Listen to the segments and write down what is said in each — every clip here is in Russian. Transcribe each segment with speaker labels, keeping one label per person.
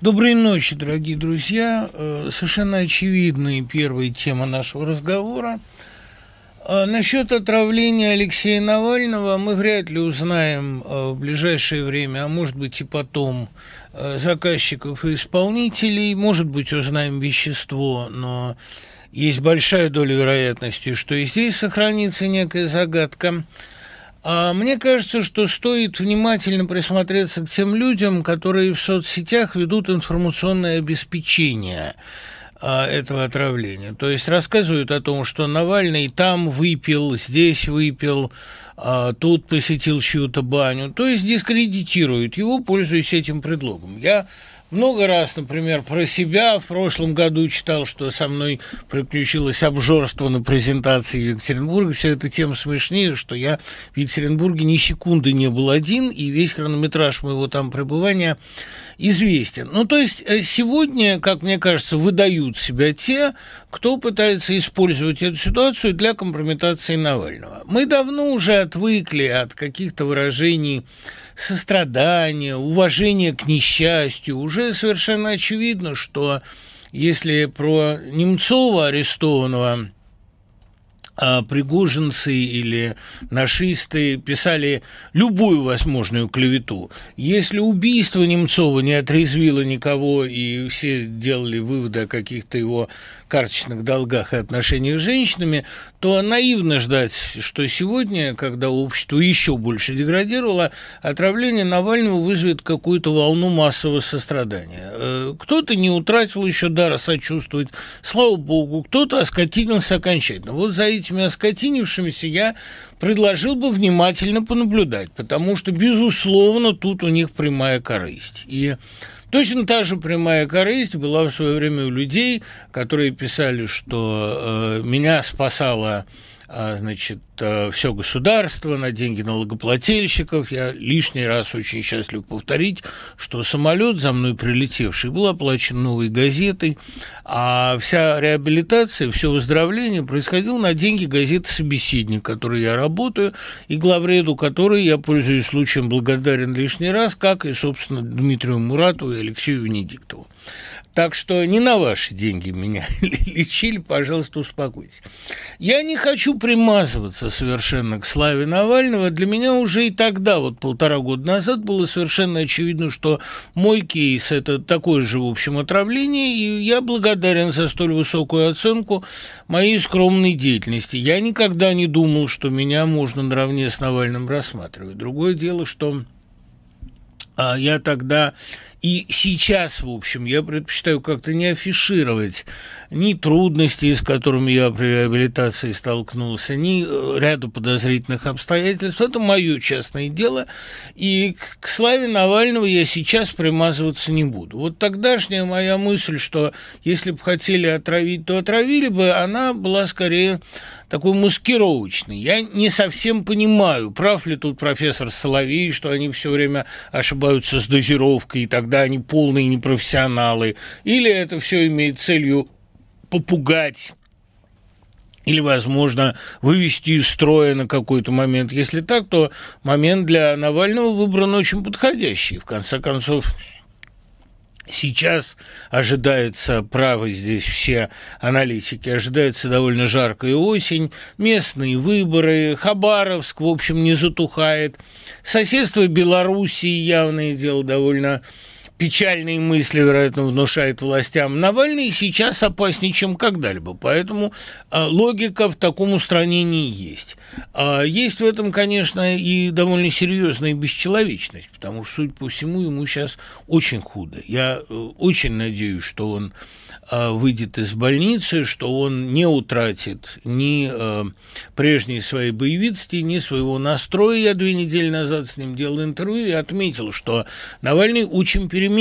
Speaker 1: Доброй ночи, дорогие друзья. Э, совершенно очевидная первая тема нашего разговора. Э, насчет отравления Алексея Навального мы вряд ли узнаем э, в ближайшее время, а может быть и потом, заказчиков и исполнителей. Может быть, узнаем вещество, но есть большая доля вероятности, что и здесь сохранится некая загадка. А мне кажется, что стоит внимательно присмотреться к тем людям, которые в соцсетях ведут информационное обеспечение а, этого отравления. То есть рассказывают о том, что Навальный там выпил, здесь выпил, а, тут посетил чью-то баню. То есть дискредитируют его, пользуясь этим предлогом. Я много раз, например, про себя в прошлом году читал, что со мной приключилось обжорство на презентации в Екатеринбурге. Все это тем смешнее, что я в Екатеринбурге ни секунды не был один, и весь хронометраж моего там пребывания известен. Ну, то есть э, сегодня, как мне кажется, выдают себя те, кто пытается использовать эту ситуацию для компрометации Навального. Мы давно уже отвыкли от каких-то выражений сострадания, уважения к несчастью. Уже совершенно очевидно, что если про Немцова арестованного а пригожинцы или нашисты писали любую возможную клевету. Если убийство Немцова не отрезвило никого, и все делали выводы о каких-то его карточных долгах и отношениях с женщинами, то наивно ждать, что сегодня, когда общество еще больше деградировало, отравление Навального вызовет какую-то волну массового сострадания. Э, кто-то не утратил еще дара сочувствовать, слава богу, кто-то оскотинился окончательно. Вот за этими оскотинившимися я предложил бы внимательно понаблюдать, потому что, безусловно, тут у них прямая корысть. И Точно та же прямая корысть была в свое время у людей, которые писали, что э, меня спасала значит, э, все государство на деньги налогоплательщиков. Я лишний раз очень счастлив повторить, что самолет за мной прилетевший был оплачен новой газетой, а вся реабилитация, все выздоровление происходило на деньги газеты «Собеседник», которой я работаю, и главреду которой я, пользуюсь случаем, благодарен лишний раз, как и, собственно, Дмитрию Муратову и Алексею Венедиктову. Так что не на ваши деньги меня лечили, пожалуйста, успокойтесь. Я не хочу примазываться совершенно к славе Навального. Для меня уже и тогда, вот полтора года назад, было совершенно очевидно, что мой кейс – это такое же, в общем, отравление, и я благодарен за столь высокую оценку моей скромной деятельности. Я никогда не думал, что меня можно наравне с Навальным рассматривать. Другое дело, что а я тогда и сейчас, в общем, я предпочитаю как-то не афишировать ни трудностей, с которыми я при реабилитации столкнулся, ни э, ряду подозрительных обстоятельств. Это мое частное дело. И к славе Навального я сейчас примазываться не буду. Вот тогдашняя моя мысль, что если бы хотели отравить, то отравили бы, она была скорее такой маскировочный. Я не совсем понимаю, прав ли тут профессор Соловей, что они все время ошибаются с дозировкой и так когда они полные непрофессионалы, или это все имеет целью попугать или, возможно, вывести из строя на какой-то момент. Если так, то момент для Навального выбран очень подходящий. В конце концов, Сейчас ожидается, правы здесь все аналитики, ожидается довольно жаркая осень, местные выборы, Хабаровск, в общем, не затухает. Соседство Белоруссии, явное дело, довольно печальные мысли, вероятно, внушает властям. Навальный сейчас опаснее, чем когда-либо, поэтому а, логика в таком устранении есть. А, есть в этом, конечно, и довольно серьезная бесчеловечность, потому что, судя по всему, ему сейчас очень худо. Я э, очень надеюсь, что он а, выйдет из больницы, что он не утратит ни э, прежней своей боевицки, ни своего настроя. Я две недели назад с ним делал интервью и отметил, что Навальный очень переменился,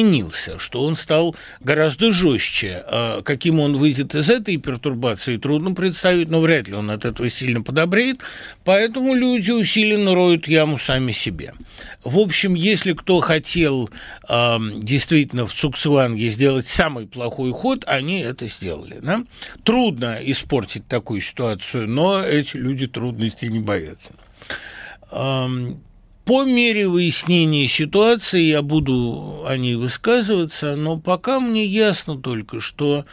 Speaker 1: что он стал гораздо жестче. А каким он выйдет из этой пертурбации, трудно представить, но вряд ли он от этого сильно подобреет. Поэтому люди усиленно роют яму сами себе. В общем, если кто хотел э, действительно в Цуксванге сделать самый плохой ход, они это сделали. Да? Трудно испортить такую ситуацию, но эти люди трудностей не боятся. По мере выяснения ситуации я буду о ней высказываться, но пока мне ясно только, что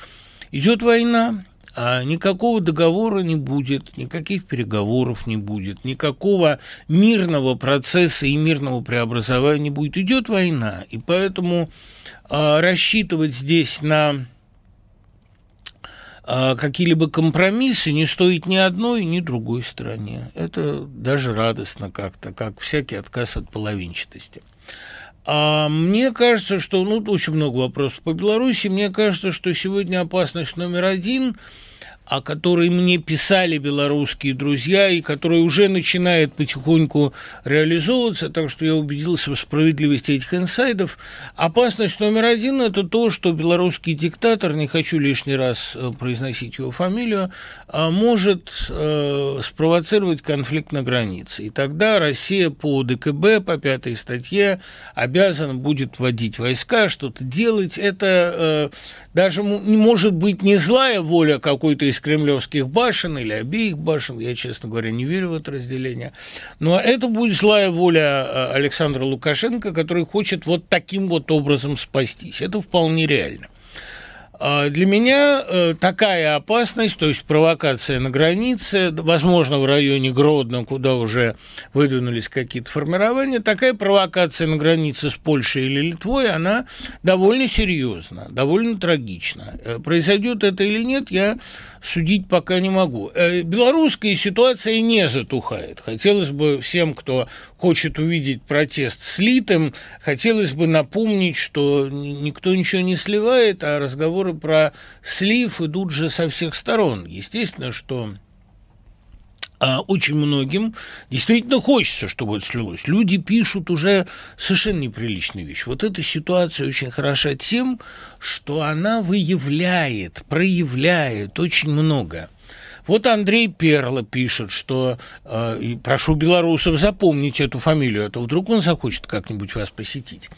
Speaker 1: идет война, а никакого договора не будет, никаких переговоров не будет, никакого мирного процесса и мирного преобразования не будет. Идет война, и поэтому э, рассчитывать здесь на какие-либо компромиссы не стоит ни одной, ни другой стороне. Это даже радостно как-то, как всякий отказ от половинчатости. А мне кажется, что, ну, очень много вопросов по Беларуси, мне кажется, что сегодня опасность номер один – о которой мне писали белорусские друзья и которая уже начинает потихоньку реализовываться, так что я убедился в справедливости этих инсайдов. Опасность номер один – это то, что белорусский диктатор, не хочу лишний раз э, произносить его фамилию, а может э, спровоцировать конфликт на границе. И тогда Россия по ДКБ, по пятой статье, обязана будет вводить войска, что-то делать. Это э, даже может быть не злая воля какой-то из кремлевских башен или обеих башен, я, честно говоря, не верю в это разделение, но это будет злая воля э, Александра Лукашенко, который хочет вот таким вот образом спастись. Это вполне реально. А, для меня э, такая опасность, то есть провокация на границе, возможно, в районе Гродно, куда уже выдвинулись какие-то формирования, такая провокация на границе с Польшей или Литвой, она довольно серьезна, довольно трагична. Э, произойдет это или нет, я судить пока не могу. Э, белорусская ситуация не затухает. Хотелось бы всем, кто хочет увидеть протест слитым, хотелось бы напомнить, что никто ничего не сливает, а разговоры про слив идут же со всех сторон. Естественно, что а очень многим действительно хочется, чтобы это слилось. Люди пишут уже совершенно неприличные вещи. Вот эта ситуация очень хороша тем, что она выявляет, проявляет очень много. Вот Андрей Перла пишет, что э, прошу белорусов запомнить эту фамилию, а то вдруг он захочет как-нибудь вас посетить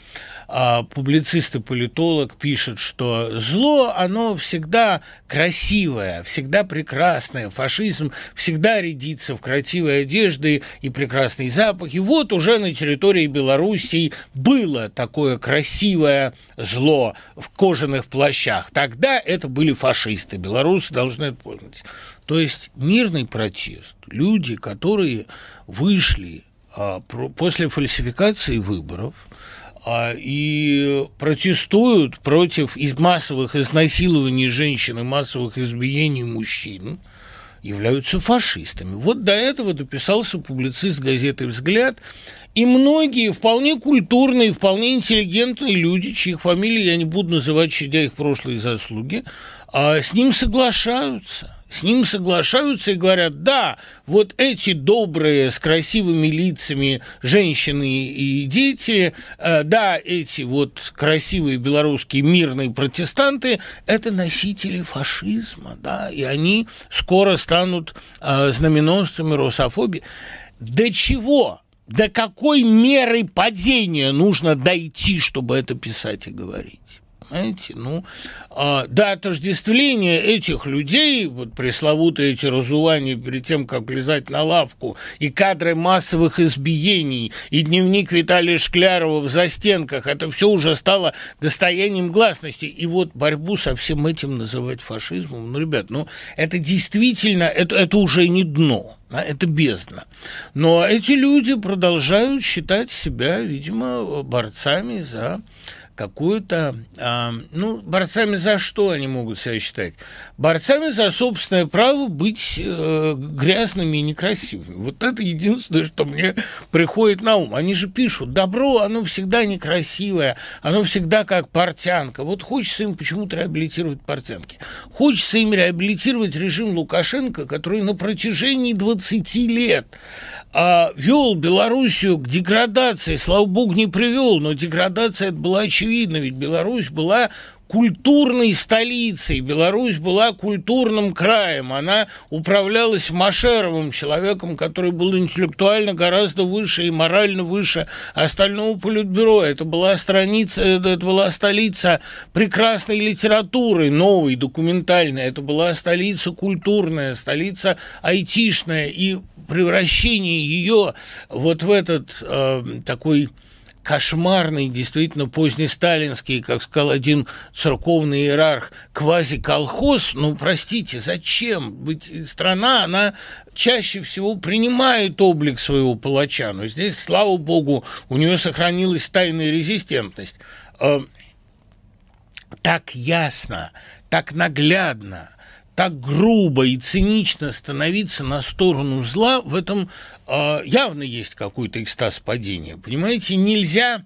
Speaker 1: публицист и политолог пишет, что зло, оно всегда красивое, всегда прекрасное, фашизм всегда рядится в красивой одежды и прекрасный запах. И вот уже на территории Белоруссии было такое красивое зло в кожаных плащах. Тогда это были фашисты, белорусы должны это помнить. То есть мирный протест, люди, которые вышли а, после фальсификации выборов – а, и протестуют против из массовых изнасилований женщин и массовых избиений мужчин, являются фашистами. Вот до этого дописался публицист газеты «Взгляд», и многие вполне культурные, вполне интеллигентные люди, чьих фамилии я не буду называть, щадя их прошлые заслуги, а, с ним соглашаются – с ним соглашаются и говорят, да, вот эти добрые, с красивыми лицами женщины и дети, э, да, эти вот красивые белорусские мирные протестанты, это носители фашизма, да, и они скоро станут э, знаменосцами русофобии. До чего? До какой меры падения нужно дойти, чтобы это писать и говорить? Понимаете? Ну, а, до отождествления этих людей, вот пресловутые эти разувания перед тем, как лезать на лавку, и кадры массовых избиений, и дневник Виталия Шклярова в застенках, это все уже стало достоянием гласности. И вот борьбу со всем этим называть фашизмом, ну, ребят, ну, это действительно, это, это уже не дно это бездна. Но эти люди продолжают считать себя, видимо, борцами за какую-то, э, ну, борцами за что они могут себя считать? Борцами за собственное право быть э, грязными и некрасивыми. Вот это единственное, что мне приходит на ум. Они же пишут, добро, оно всегда некрасивое, оно всегда как портянка. Вот хочется им почему-то реабилитировать портянки. Хочется им реабилитировать режим Лукашенко, который на протяжении 20 лет э, вел Белоруссию к деградации, слава богу, не привел, но деградация это была очевидна очевидно, ведь Беларусь была культурной столицей. Беларусь была культурным краем. Она управлялась Машеровым, человеком, который был интеллектуально гораздо выше и морально выше остального политбюро. Это была страница, это была столица прекрасной литературы, новой, документальной. Это была столица культурная, столица айтишная. И превращение ее вот в этот э, такой кошмарный, действительно позднесталинский, как сказал один церковный иерарх, квази-колхоз, ну, простите, зачем? Ведь страна, она чаще всего принимает облик своего палача, но здесь, слава богу, у нее сохранилась тайная резистентность. Э, так ясно, так наглядно – так грубо и цинично становиться на сторону зла, в этом э, явно есть какой-то экстаз падения. Понимаете, нельзя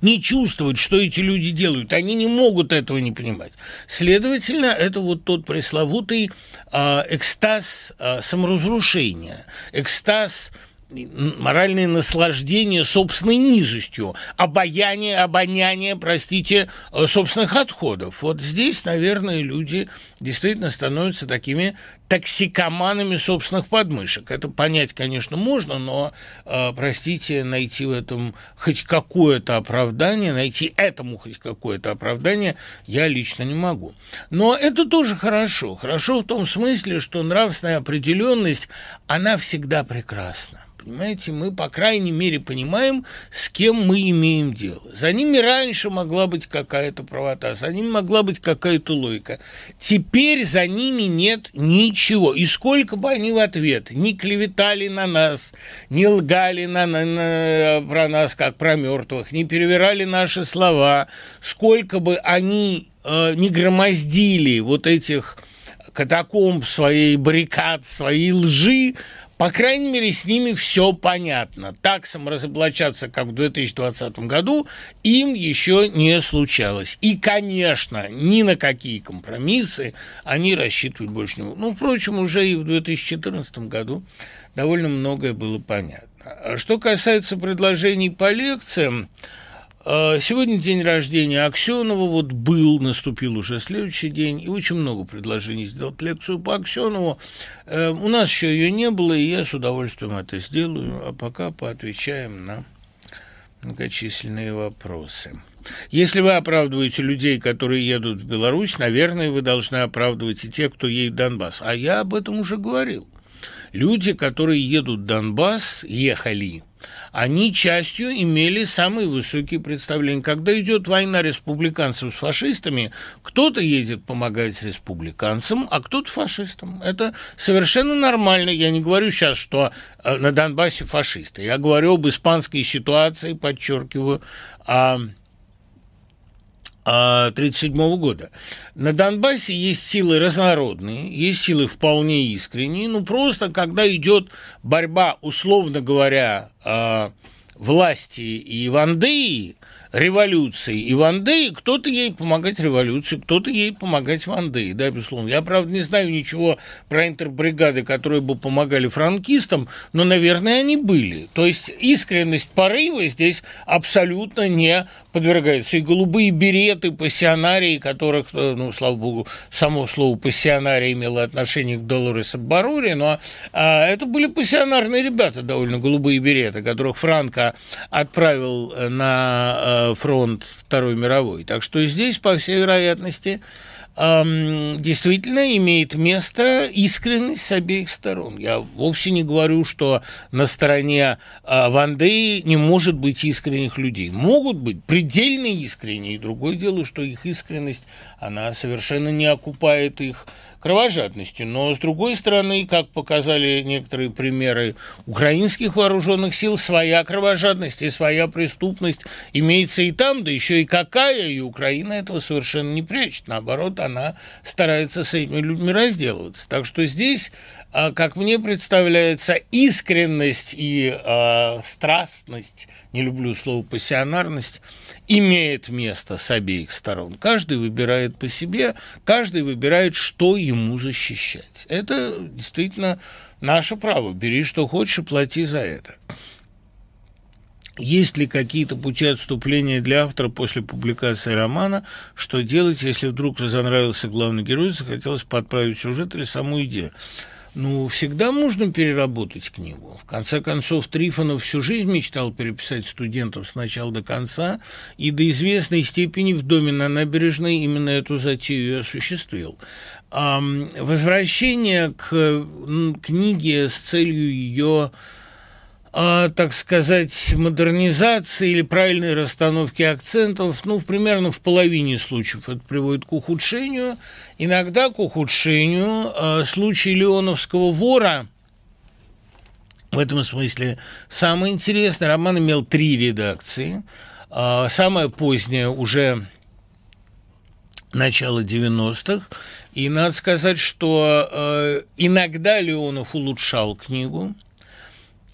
Speaker 1: не чувствовать, что эти люди делают. Они не могут этого не понимать. Следовательно, это вот тот пресловутый э, экстаз э, саморазрушения, экстаз моральное наслаждение собственной низостью, обаяние, обоняние, простите, э, собственных отходов. Вот здесь, наверное, люди действительно становятся такими токсикоманами собственных подмышек. Это понять, конечно, можно, но, э, простите, найти в этом хоть какое-то оправдание, найти этому хоть какое-то оправдание я лично не могу. Но это тоже хорошо. Хорошо в том смысле, что нравственная определенность, она всегда прекрасна. Понимаете, мы, по крайней мере, понимаем, с кем мы имеем дело. За ними раньше могла быть какая-то правота, за ними могла быть какая-то логика. Теперь за ними нет ничего. И сколько бы они в ответ не клеветали на нас, не лгали на, на, на, про нас, как про мертвых, не перевирали наши слова, сколько бы они э, не громоздили вот этих катакомб своей баррикад, своей лжи, по крайней мере, с ними все понятно. Так саморазоблачаться, как в 2020 году, им еще не случалось. И, конечно, ни на какие компромиссы они рассчитывать больше не могут. Ну, впрочем, уже и в 2014 году довольно многое было понятно. А что касается предложений по лекциям, сегодня день рождения Аксенова, вот был, наступил уже следующий день, и очень много предложений сделать лекцию по Аксенову. Э, у нас еще ее не было, и я с удовольствием это сделаю, а пока поотвечаем на многочисленные вопросы. Если вы оправдываете людей, которые едут в Беларусь, наверное, вы должны оправдывать и тех, кто едет в Донбасс. А я об этом уже говорил. Люди, которые едут в Донбасс, ехали – они частью имели самые высокие представления. Когда идет война республиканцев с фашистами, кто-то едет помогать республиканцам, а кто-то фашистам. Это совершенно нормально. Я не говорю сейчас, что э, на Донбассе фашисты. Я говорю об испанской ситуации, подчеркиваю, о 1937 года. На Донбассе есть силы разнородные, есть силы вполне искренние, ну просто когда идет борьба, условно говоря, а, власти и Вандеи, революции и Вандеи, кто-то ей помогать революции, кто-то ей помогать Вандеи, да, безусловно. Я, правда, не знаю ничего про интербригады, которые бы помогали франкистам, но, наверное, они были. То есть искренность порыва здесь абсолютно не подвергается. И голубые береты, пассионарии, которых, э, ну, слава богу, само слово пассионарий имело отношение к Долоресу Барури, но а, это были пассионарные ребята, довольно голубые береты, которых Франко отправил на э, фронт Второй мировой. Так что здесь, по всей вероятности, действительно имеет место искренность с обеих сторон. Я вовсе не говорю, что на стороне а, Вандеи не может быть искренних людей. Могут быть предельно искренние. И другое дело, что их искренность, она совершенно не окупает их кровожадностью. Но, с другой стороны, как показали некоторые примеры украинских вооруженных сил, своя кровожадность и своя преступность имеется и там, да еще и какая, и Украина этого совершенно не прячет. Наоборот, она старается с этими людьми разделываться. Так что здесь, а, как мне представляется, искренность и э, страстность, не люблю слово пассионарность, имеет место с обеих сторон. Каждый выбирает по себе, каждый выбирает, что ему защищать. Это действительно наше право. Бери, что хочешь, и плати за это. Есть ли какие-то пути отступления для автора после публикации романа? Что делать, если вдруг разонравился главный герой, захотелось подправить сюжет или саму идею? Ну, всегда можно переработать книгу. В конце концов, Трифонов всю жизнь мечтал переписать студентов с начала до конца, и до известной степени в доме на набережной именно эту затею и осуществил. А возвращение к книге с целью ее а, так сказать, модернизации или правильной расстановки акцентов, ну, примерно в половине случаев это приводит к ухудшению. Иногда к ухудшению. А, случай Леоновского вора в этом смысле самый интересный. Роман имел три редакции. А, самая поздняя уже начало 90-х. И надо сказать, что э, иногда Леонов улучшал книгу,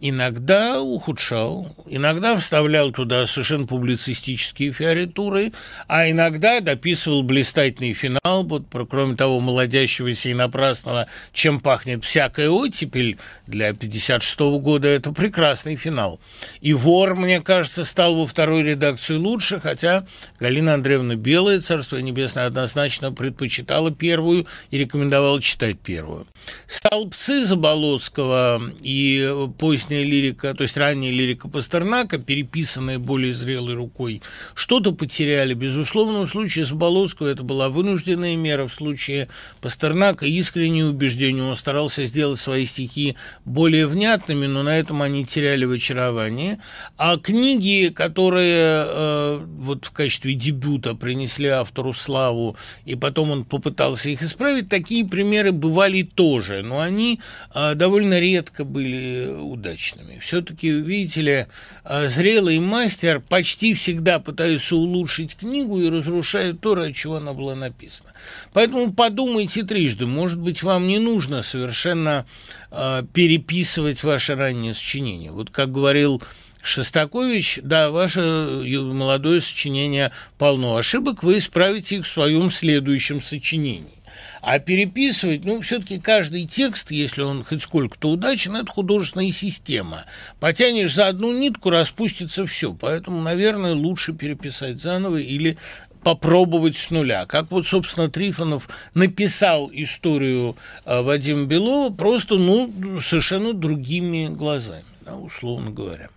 Speaker 1: иногда ухудшал, иногда вставлял туда совершенно публицистические фиоритуры, а иногда дописывал блистательный финал, вот, кроме того, молодящегося и напрасного «Чем пахнет всякая оттепель» для 56 -го года, это прекрасный финал. И «Вор», мне кажется, стал во второй редакции лучше, хотя Галина Андреевна Белая, Царство Небесное, однозначно предпочитала первую и рекомендовала читать первую. «Столбцы» Заболоцкого и поздние поздняя лирика, то есть ранняя лирика Пастернака, переписанная более зрелой рукой, что-то потеряли. Безусловно, в случае с Болоцкого это была вынужденная мера, в случае Пастернака искреннее убеждение. Он старался сделать свои стихи более внятными, но на этом они теряли в очаровании. А книги, которые э, вот в качестве дебюта принесли автору славу, и потом он попытался их исправить, такие примеры бывали тоже, но они э, довольно редко были удачны удачными. Все-таки, видите ли, а, зрелый мастер почти всегда пытается улучшить книгу и разрушает то, ради чего она была написана. Поэтому подумайте трижды. Может быть, вам не нужно совершенно э, переписывать ваше раннее сочинение. Вот как говорил Шостакович, да, ваше молодое сочинение полно ошибок, вы исправите их в своем следующем сочинении. А переписывать, ну, все-таки каждый текст, если он хоть сколько-то удачен, это художественная система. Потянешь за одну нитку, распустится все. Поэтому, наверное, лучше переписать заново или попробовать с нуля. Как вот, собственно, Трифонов написал историю э, Вадима Белова просто, ну, совершенно другими глазами, да, условно говоря.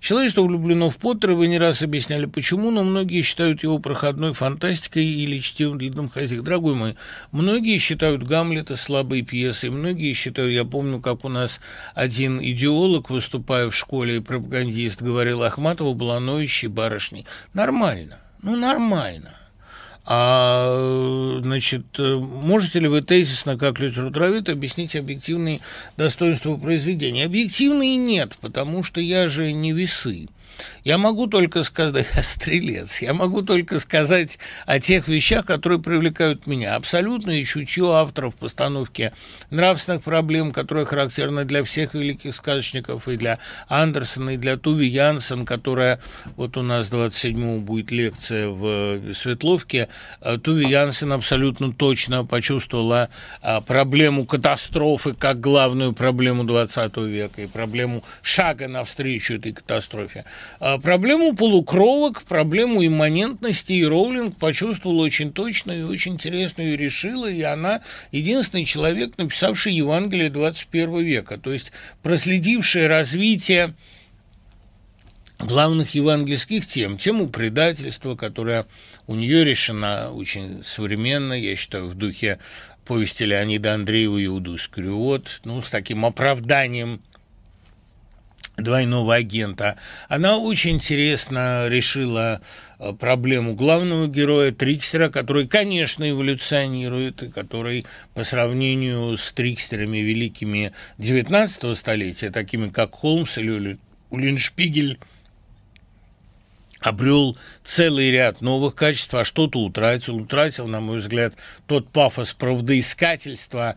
Speaker 1: Человечество влюблено в Поттера, вы не раз объясняли почему, но многие считают его проходной фантастикой или чтивым длинным хозяйкой. Дорогой мой, многие считают Гамлета слабой пьесой, многие считают, я помню, как у нас один идеолог, выступая в школе, и пропагандист, говорил Ахматова была ноющей барышней. Нормально, ну нормально. А, значит, можете ли вы тезисно, как литературовед, объяснить объективные достоинства произведения? Объективные нет, потому что я же не весы. Я могу только сказать, я стрелец, я могу только сказать о тех вещах, которые привлекают меня. Абсолютное чутье авторов постановки нравственных проблем, которые характерны для всех великих сказочников, и для Андерсона, и для Туви Янсен, которая, вот у нас 27-го будет лекция в Светловке, а Туви Янсен абсолютно точно почувствовала а, проблему катастрофы как главную проблему 20 века и проблему шага навстречу этой катастрофе. А проблему полукровок, проблему имманентности и Роулинг почувствовала очень точно и очень интересно ее решила, и она единственный человек, написавший Евангелие 21 века, то есть проследившая развитие главных евангельских тем, тему предательства, которая у нее решена очень современно, я считаю, в духе повести Леонида Андреева «Иуду Искариот», ну, с таким оправданием двойного агента. Она очень интересно решила э, проблему главного героя Трикстера, который, конечно, эволюционирует, и который по сравнению с Трикстерами великими XIX столетия, такими как Холмс или Улиншпигель, обрел целый ряд новых качеств, а что-то утратил. Утратил, на мой взгляд, тот пафос правдоискательства,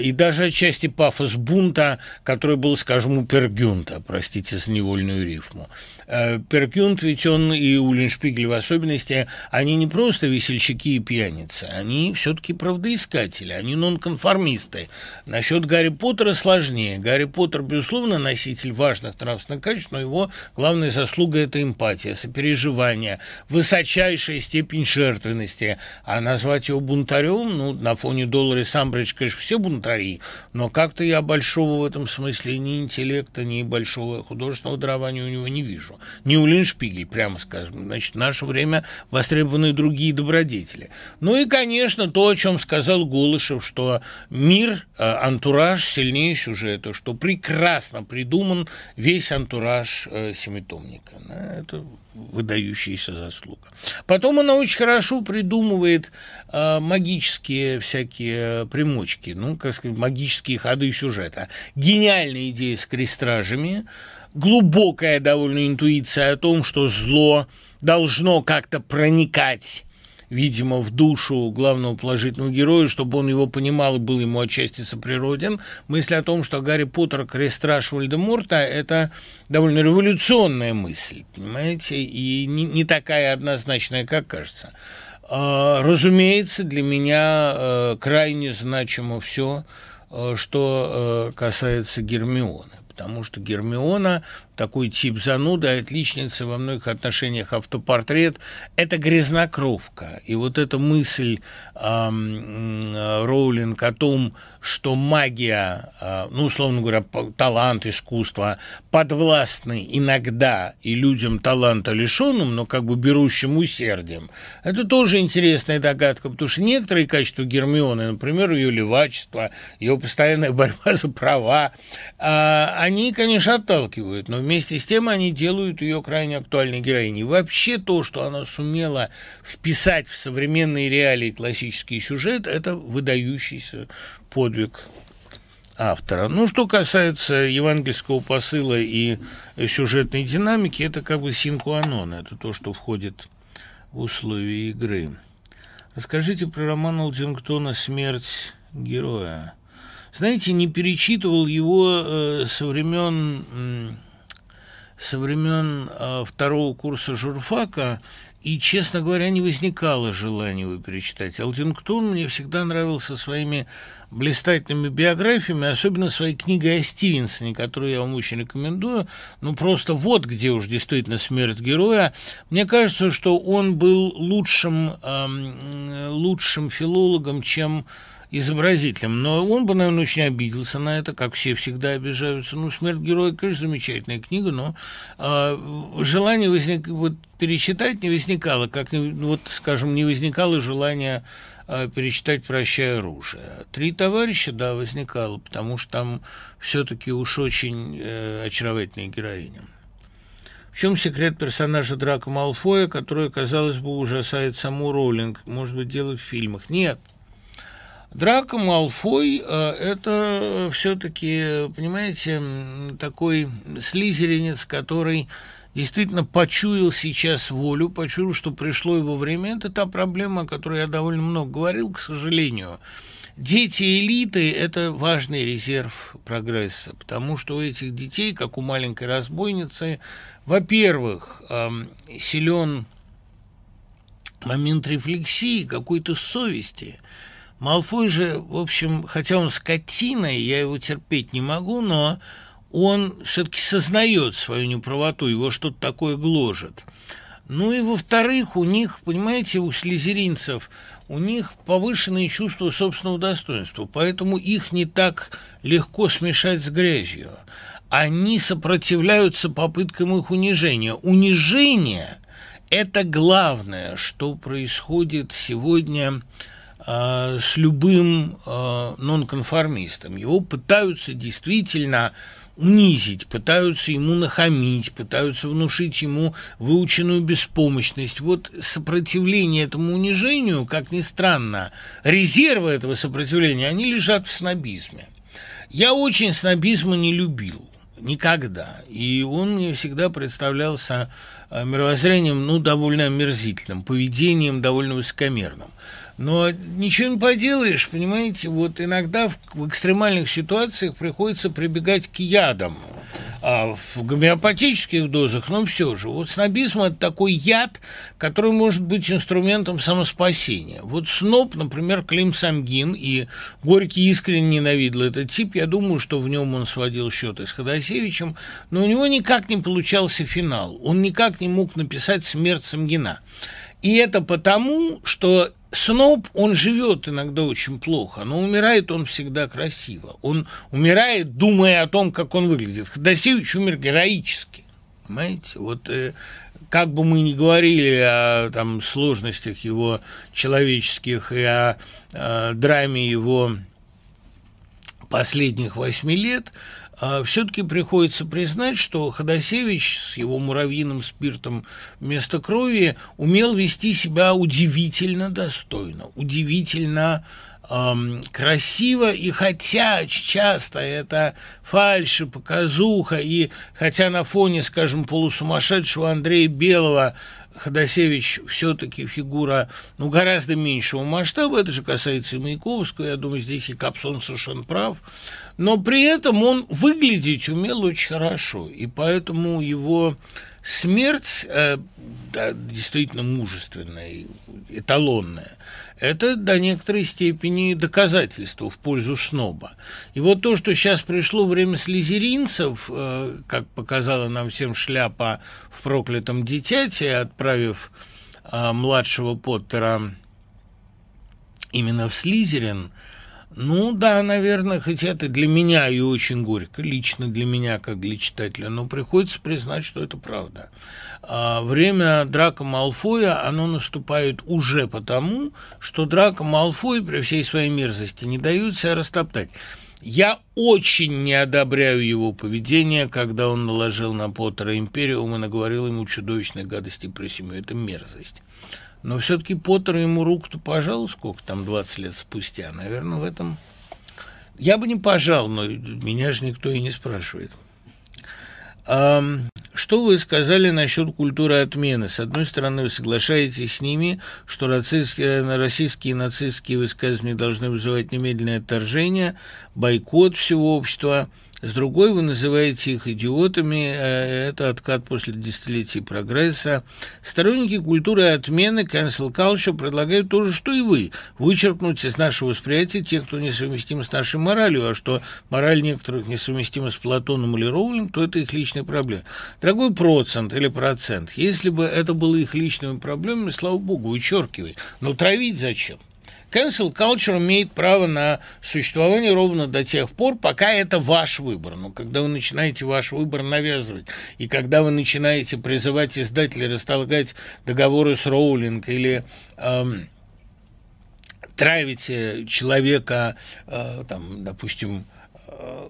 Speaker 1: и даже отчасти пафос бунта, который был, скажем, у Пергюнта, простите за невольную рифму. Э, Пергюнт, ведь он и Уллиншпигель в особенности, они не просто весельчаки и пьяницы, они все-таки правдоискатели, они нонконформисты. Насчет Гарри Поттера сложнее. Гарри Поттер, безусловно, носитель важных нравственных качеств, но его главная заслуга – это эмпатия. сопереживания, высочайшая степень жертвенности. А назвать его бунтарем, ну, на фоне Доллара Самбридж, конечно, все бунтари, но как-то я большого в этом смысле ни интеллекта, ни большого художественного дарования у него не вижу. Не у Линшпигель, прямо скажем. Значит, в наше время востребованы другие добродетели. Ну и, конечно, то, о чем сказал Голышев, что мир, э, антураж сильнее сюжета, что прекрасно придуман весь антураж э, семитомника. Это выдающаяся заслуга. Потом она очень хорошо придумывает э, магические всякие примочки, ну, как сказать, магические ходы сюжета. Гениальная идея с крестражами, глубокая довольно интуиция о том, что зло должно как-то проникать видимо, в душу главного положительного героя, чтобы он его понимал и был ему отчасти соприроден. Мысль о том, что Гарри Поттер – крестраж Вальдеморта – это довольно революционная мысль, понимаете, и не, не такая однозначная, как кажется. А, разумеется, для меня э, крайне значимо все, э, что э, касается Гермионы потому что Гермиона такой тип зануды, отличницы во многих отношениях автопортрет – это грязнокровка. И вот эта мысль э, Роулинг о том, что магия, э, ну, условно говоря, талант, искусство подвластны иногда и людям таланта лишенным, но как бы берущим усердием, это тоже интересная догадка, потому что некоторые качества Гермионы, например, ее левачество, ее постоянная борьба за права, э, они, конечно, отталкивают, но вместе с тем они делают ее крайне актуальной героиней. Вообще то, что она сумела вписать в современные реалии классический сюжет, это выдающийся подвиг автора. Ну, что касается евангельского посыла и сюжетной динамики, это как бы синкуанон, это то, что входит в условия игры. Расскажите про роман Олдингтона «Смерть героя». Знаете, не перечитывал его э, со времен со времен э, второго курса журфака, и, честно говоря, не возникало желания его перечитать. Алдингтон мне всегда нравился своими блистательными биографиями, особенно своей книгой о Стивенсоне, которую я вам очень рекомендую. Ну, просто вот где уж действительно смерть героя. Мне кажется, что он был лучшим, э, лучшим филологом, чем изобразителем. Но он бы, наверное, очень обиделся на это, как все всегда обижаются. Ну, «Смерть героя», конечно, замечательная книга, но э, желание возник... вот, перечитать не возникало, как, вот, скажем, не возникало желания э, перечитать «Прощай оружие». «Три товарища», да, возникало, потому что там все-таки уж очень э, очаровательная героиня. В чем секрет персонажа Драка Малфоя, который, казалось бы, ужасает саму Роулинг? Может быть, дело в фильмах? Нет – Драко Малфой э, – это все-таки, понимаете, такой слизеринец, который действительно почуял сейчас волю, почуял, что пришло его время. Это та проблема, о которой я довольно много говорил, к сожалению. Дети элиты – это важный резерв прогресса, потому что у этих детей, как у маленькой разбойницы, во-первых, эм, силен момент рефлексии, какой-то совести – Малфой же, в общем, хотя он скотина, и я его терпеть не могу, но он все-таки сознает свою неправоту, его что-то такое гложет. Ну и во-вторых, у них, понимаете, у слезеринцев, у них повышенные чувства собственного достоинства, поэтому их не так легко смешать с грязью. Они сопротивляются попыткам их унижения. Унижение – это главное, что происходит сегодня э, с любым э, нонконформистом. Его пытаются действительно унизить, пытаются ему нахамить, пытаются внушить ему выученную беспомощность. Вот сопротивление этому унижению, как ни странно, резервы этого сопротивления, они лежат в снобизме. Я очень снобизма не любил. Никогда. И он мне всегда представлялся э, мировоззрением, ну, довольно омерзительным, поведением довольно высокомерным. Но ничего не поделаешь, понимаете, вот иногда в, в экстремальных ситуациях приходится прибегать к ядам. А, в гомеопатических дозах, но все же. Вот снобизм – это такой яд, который может быть инструментом самоспасения. Вот сноб, например, Клим Самгин, и Горький искренне ненавидел этот тип, я думаю, что в нем он сводил счеты с Ходосевичем, но у него никак не получался финал, он никак не мог написать «Смерть Самгина». И это потому, что сноб, он живет иногда очень плохо, но умирает он всегда красиво. Он умирает, думая о том, как он выглядит. Ходосевич умер героически. Понимаете? Вот э, как бы мы ни говорили о там, сложностях его человеческих и о э, драме его последних восьми лет, все-таки приходится признать, что Ходосевич с его муравьиным спиртом вместо крови умел вести себя удивительно достойно, удивительно красиво, и хотя часто это фальши, показуха, и хотя на фоне, скажем, полусумасшедшего Андрея Белого Ходосевич все-таки фигура ну, гораздо меньшего масштаба, это же касается и Маяковского, я думаю, здесь и Капсон совершенно прав, но при этом он выглядеть умел очень хорошо, и поэтому его смерть э, да, действительно мужественная, эталонная, это до некоторой степени доказательство в пользу сноба. И вот то, что сейчас пришло время слезеринцев, э, как показала нам всем шляпа в проклятом дитяте, отправив э, младшего Поттера именно в Слизерин – ну да, наверное, хотя это для меня и очень горько, лично для меня, как для читателя, но приходится признать, что это правда. А время Драка Малфоя, оно наступает уже потому, что Драка Малфой при всей своей мерзости не дают себя растоптать. Я очень не одобряю его поведение, когда он наложил на Поттера Империум и наговорил ему чудовищных гадостей про семью. Это мерзость. Но все-таки Поттер ему руку-то пожал, сколько там, 20 лет спустя. Наверное, в этом... Я бы не пожал, но меня же никто и не спрашивает. Что вы сказали насчет культуры отмены? С одной стороны, вы соглашаетесь с ними, что российские, российские нацистские высказывания должны вызывать немедленное отторжение, бойкот всего общества – с другой вы называете их идиотами, э, это откат после десятилетий прогресса. Сторонники культуры отмены cancel culture предлагают то же, что и вы, вычеркнуть из нашего восприятия тех, кто несовместим с нашей моралью, а что мораль некоторых несовместима с Платоном или Роулинг, то это их личная проблема. Дорогой процент или процент, если бы это было их личными проблемами, слава богу, вычеркивай. Но травить зачем? Cancel culture имеет право на существование ровно до тех пор, пока это ваш выбор. Но когда вы начинаете ваш выбор навязывать, и когда вы начинаете призывать издателей расторгать договоры с Роулинг или эм, травите человека, э, там, допустим, э,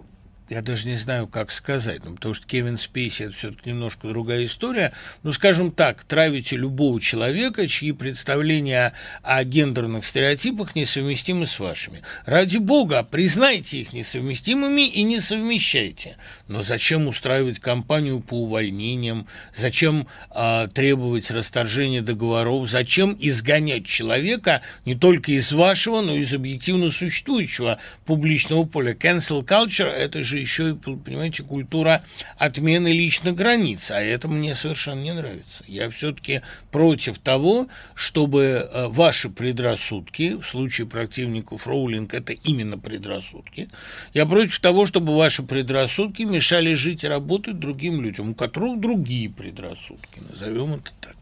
Speaker 1: я даже не знаю, как сказать, ну, потому что Кевин Спейси – это все-таки немножко другая история, но, скажем так, травите любого человека, чьи представления о гендерных стереотипах несовместимы с вашими. Ради бога, признайте их несовместимыми и не совмещайте. Но зачем устраивать кампанию по увольнениям, зачем э, требовать расторжения договоров, зачем изгонять человека не только из вашего, но и из объективно существующего публичного поля? Cancel culture – это же же еще и, понимаете, культура отмены личных границ, а это мне совершенно не нравится. Я все-таки против того, чтобы э, ваши предрассудки, в случае противников Роулинг это именно предрассудки, я против того, чтобы ваши предрассудки мешали жить и работать другим людям, у которых другие предрассудки, назовем это так.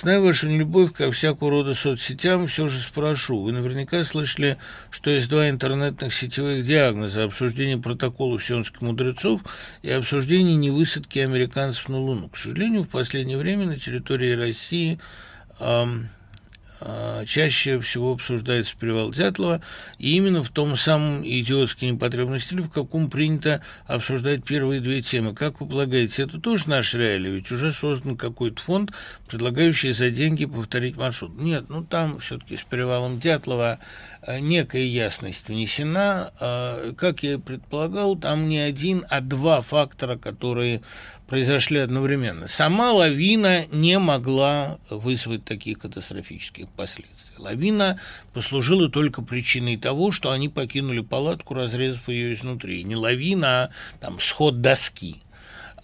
Speaker 1: Зная вашу нелюбовь ко всякого рода соцсетям, все же спрошу. Вы наверняка слышали, что есть два интернетных сетевых диагноза – обсуждение протоколов сионских мудрецов и обсуждение невысадки американцев на Луну. К сожалению, в последнее время на территории России эм, чаще всего обсуждается перевал Дятлова, и именно в том самом идиотски непотребном стиле, в каком принято обсуждать первые две темы. Как вы полагаете, это тоже наш реалий? Ведь уже создан какой-то фонд, предлагающий за деньги повторить маршрут. Нет, ну там все-таки с перевалом Дятлова а, некая ясность внесена. А, как я и предполагал, там не один, а два фактора, которые произошли одновременно. Сама лавина не могла вызвать таких катастрофических последствий. Лавина послужила только причиной того, что они покинули палатку, разрезав ее изнутри. Не лавина, а там сход доски.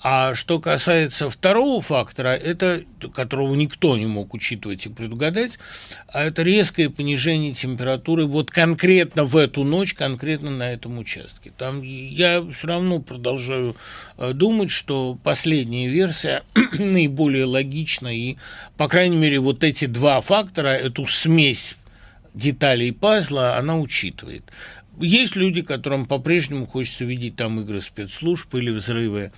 Speaker 1: А что касается второго фактора, это, которого никто не мог учитывать и предугадать, а это резкое понижение температуры вот конкретно в эту ночь, конкретно на этом участке. Там я все равно продолжаю э, думать, что последняя версия наиболее логична, и, по крайней мере, вот эти два фактора, эту смесь деталей пазла она учитывает. Есть люди, которым по-прежнему хочется видеть там игры спецслужб или взрывы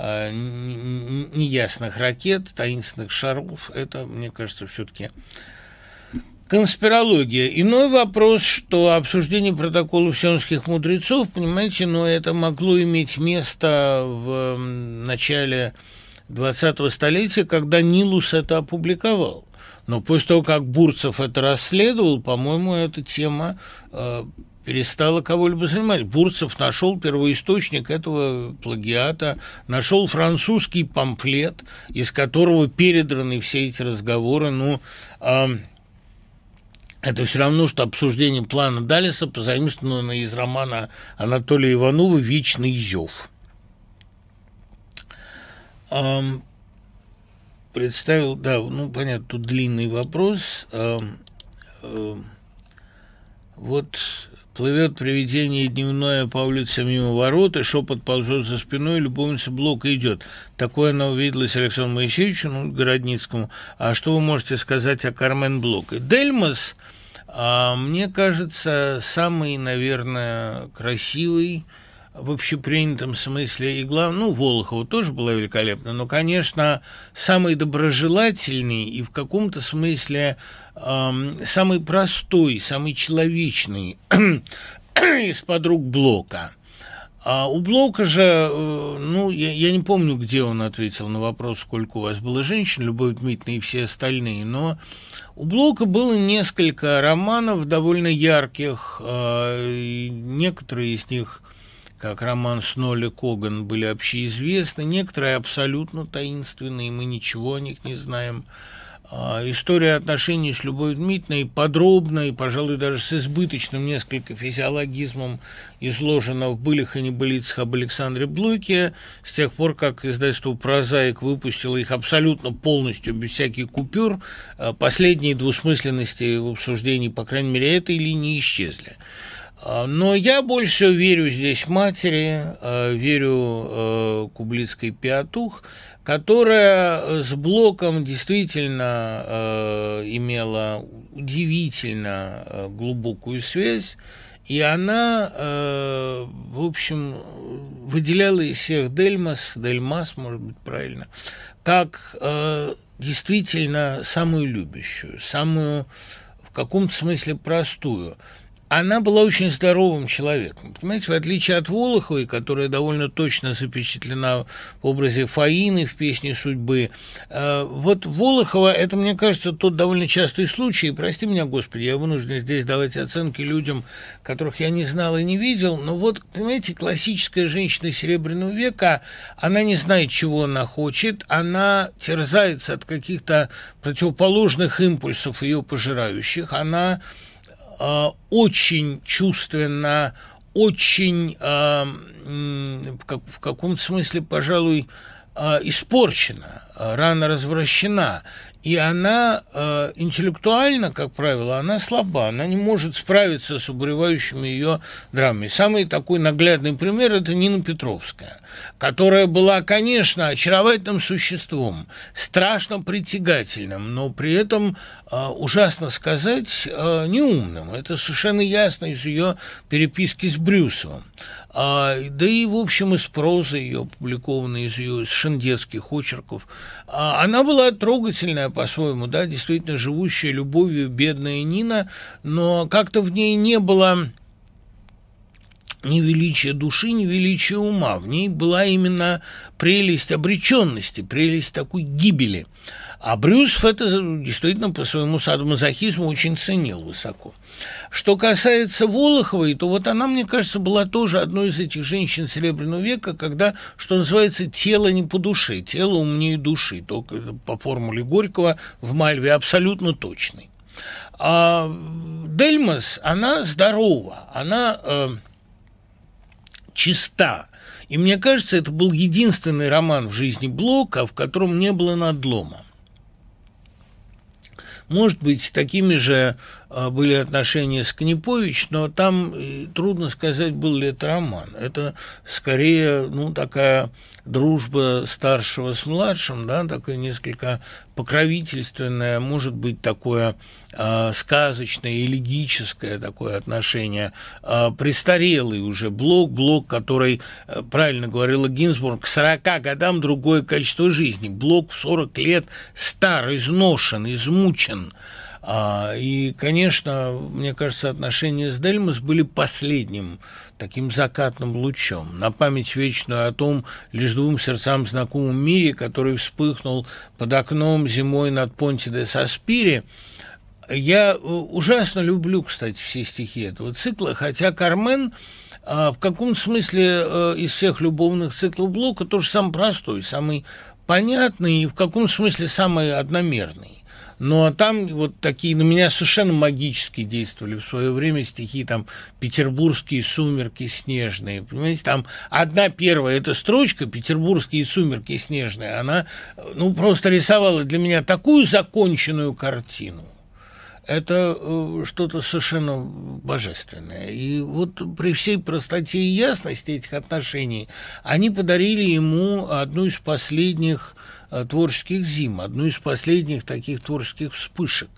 Speaker 1: неясных ракет, таинственных шаров. Это, мне кажется, все-таки конспирология. Иной вопрос, что обсуждение протоколов сионских мудрецов, понимаете, но это могло иметь место в начале 20-го столетия, когда Нилус это опубликовал. Но после того, как Бурцев это расследовал, по-моему, эта тема э, перестала кого-либо занимать. Бурцев нашел первоисточник этого плагиата, нашел французский памфлет, из которого передраны все эти разговоры. Ну, э, это все равно, что обсуждение плана Далиса, позаимствованного из романа Анатолия Иванова «Вечный зев». Um, представил, да, ну, понятно, тут длинный вопрос. Uh, uh, вот плывет привидение дневное по улице мимо ворот, и шепот ползет за спиной, любовница Блока идет. Такое она увиделась Александру Моисеевичу, ну, Городницкому. А что вы можете сказать о Кармен Блок? И Дельмас, а, мне кажется, самый, наверное, красивый, в общепринятом смысле и главное, ну, Волохова тоже была великолепна, но, конечно, самый доброжелательный и в каком-то смысле э, самый простой, самый человечный из подруг Блока. А у Блока же, э, ну, я, я не помню, где он ответил на вопрос, сколько у вас было женщин, Любовь Дмитриевна и все остальные, но у Блока было несколько романов довольно ярких, э, некоторые из них как роман Сноли Коган, были общеизвестны, некоторые абсолютно таинственные, мы ничего о них не знаем. А, история отношений с Любовью Дмитриевной подробно и, пожалуй, даже с избыточным несколько физиологизмом изложена в «Былях и небылицах» об Александре Блоке с тех пор, как издательство «Прозаик» выпустило их абсолютно полностью, без всяких купюр, а, последние двусмысленности в обсуждении, по крайней мере, этой линии исчезли. А, но я больше верю здесь матери, а, верю э, Кублицкой Пиатух, которая с Блоком действительно имела удивительно глубокую связь, и она, в общем, выделяла из всех Дельмас, Дельмас, может быть, правильно, как действительно самую любящую, самую в каком-то смысле простую она была очень здоровым человеком. Понимаете, в отличие от Волоховой, которая довольно точно запечатлена в образе Фаины в «Песне судьбы», э, вот Волохова, это, мне кажется, тот довольно частый случай, прости меня, Господи, я вынужден здесь давать оценки людям, которых я не знал и не видел, но вот, понимаете, классическая женщина Серебряного века, она не знает, чего она хочет, она терзается от каких-то противоположных импульсов ее пожирающих, она э, очень чувственно, очень э, в каком-то смысле, пожалуй, э, испорчена, рано развращена. И она э, интеллектуально, как правило, она слаба, она не может справиться с обуревающими ее драмами. Самый такой наглядный пример – это Нина Петровская, которая была, конечно, очаровательным существом, страшно притягательным, но при этом, э, ужасно сказать, э, неумным. Это совершенно ясно из ее переписки с Брюсовым. А, да и, в общем, из прозы ее, опубликованной из ее шендетских очерков. А, она была трогательная по-своему, да, действительно живущая любовью бедная Нина, но как-то в ней не было ни величия души, ни величия ума. В ней была именно прелесть обреченности, прелесть такой гибели. А Брюсов это действительно по своему садомазохизму очень ценил высоко. Что касается Волоховой, то вот она, мне кажется, была тоже одной из этих женщин Серебряного века, когда, что называется, тело не по душе, тело умнее души, только по формуле Горького в Мальве абсолютно точный. А Дельмас, она здорова, она... Э, чиста. И мне кажется, это был единственный роман в жизни Блока, в котором не было надлома. Может быть, такими же были отношения с Книпович, но там э, трудно сказать, был ли это роман. Это скорее, ну, такая дружба старшего с младшим, да, такое несколько покровительственное, может быть, такое э, сказочное, элегическое такое отношение. Э, престарелый уже блок, блок, который, э, правильно говорила Гинзбург, к 40 годам другое качество жизни. Блок в 40 лет стар, изношен, измучен. И, конечно, мне кажется, отношения с Дельмос были последним таким закатным лучом, на память вечную о том лишь двум сердцам знакомом мире, который вспыхнул под окном зимой над Понти де Саспири. Я э, ужасно люблю, кстати, все стихи этого цикла, хотя Кармен а, в каком смысле э, из всех любовных циклов Блока тоже самый простой, самый понятный и в каком смысле самый одномерный. Ну, а там вот такие на меня совершенно магически действовали в свое время стихи, там, «Петербургские сумерки снежные». Понимаете, там одна первая эта строчка «Петербургские сумерки снежные», она, ну, просто рисовала для меня такую законченную картину это э, что-то совершенно божественное. И вот при всей простоте и ясности этих отношений они подарили ему одну из последних творческих зим, одну из последних таких творческих вспышек.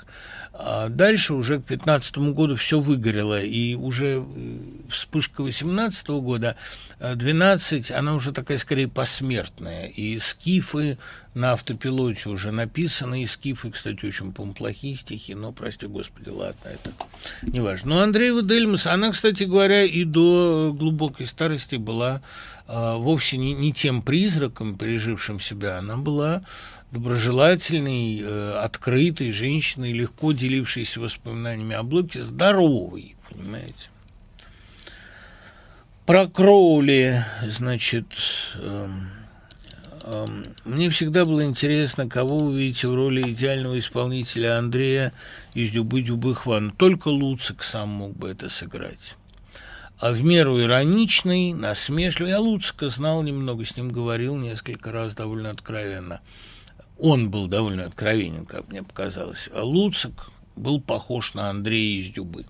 Speaker 1: А дальше уже к 15 году все выгорело, и уже э, вспышка 18 года, 12, э, она уже такая скорее посмертная, и скифы на автопилоте уже написаны, и скифы, кстати, очень, по плохие стихи, но, прости господи, ладно, это не важно. Но Андреева Дельмас, она, кстати говоря, и до глубокой старости была а, вовсе не, не тем призраком, пережившим себя, она была доброжелательной, э, открытой женщиной, легко делившейся воспоминаниями о Блоке, здоровой, понимаете. Про Кроули, значит, э, э, мне всегда было интересно, кого вы видите в роли идеального исполнителя Андрея из «Дюбы-дюбы Хван». Только Луцик сам мог бы это сыграть а в меру ироничный, насмешливый. Я Луцика знал немного, с ним говорил несколько раз довольно откровенно. Он был довольно откровенен, как мне показалось. А Луцик был похож на Андрея из Дюбы.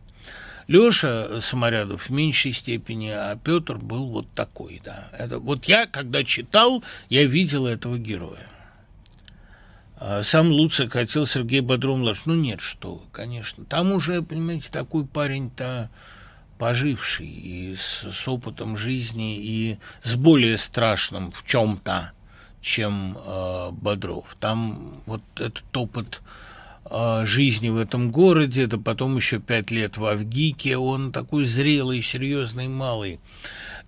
Speaker 1: Лёша Саморядов в меньшей степени, а Петр был вот такой, да. Это, вот я, когда читал, я видел этого героя. А сам Луцик хотел Сергей Бодров Ну нет, что вы, конечно. Там уже, понимаете, такой парень-то поживший и с, с опытом жизни и с более страшным в чем-то, чем э, Бодров. Там вот этот опыт э, жизни в этом городе, да потом еще пять лет в Авгике, он такой зрелый, серьезный, малый.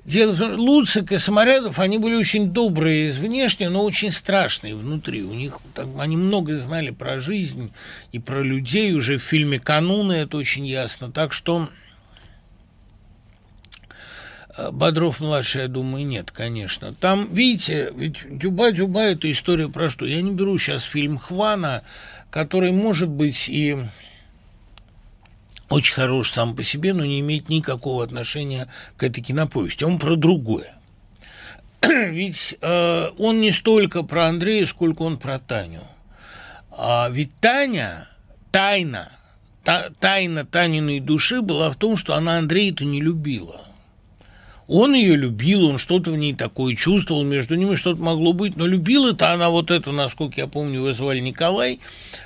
Speaker 1: Дело в том, Луцик и Саморядов, они были очень добрые внешне, но очень страшные внутри. У них там, они много знали про жизнь и про людей. Уже в фильме «Кануны» это очень ясно. Так что Э, Бодров-младший, я думаю, нет, конечно. Там, видите, ведь Дюба-Дюба – это история про что? Я не беру сейчас фильм Хвана, который, может быть, и очень хорош сам по себе, но не имеет никакого отношения к этой киноповести. Он про другое. Ведь э, он не столько про Андрея, сколько он про Таню. А ведь Таня, тайна, та, тайна Таниной души была в том, что она Андрея-то не любила – он ее любил, он что-то в ней такое чувствовал, между ними что-то могло быть, но любила это она вот эту, насколько я помню, его звали Николай,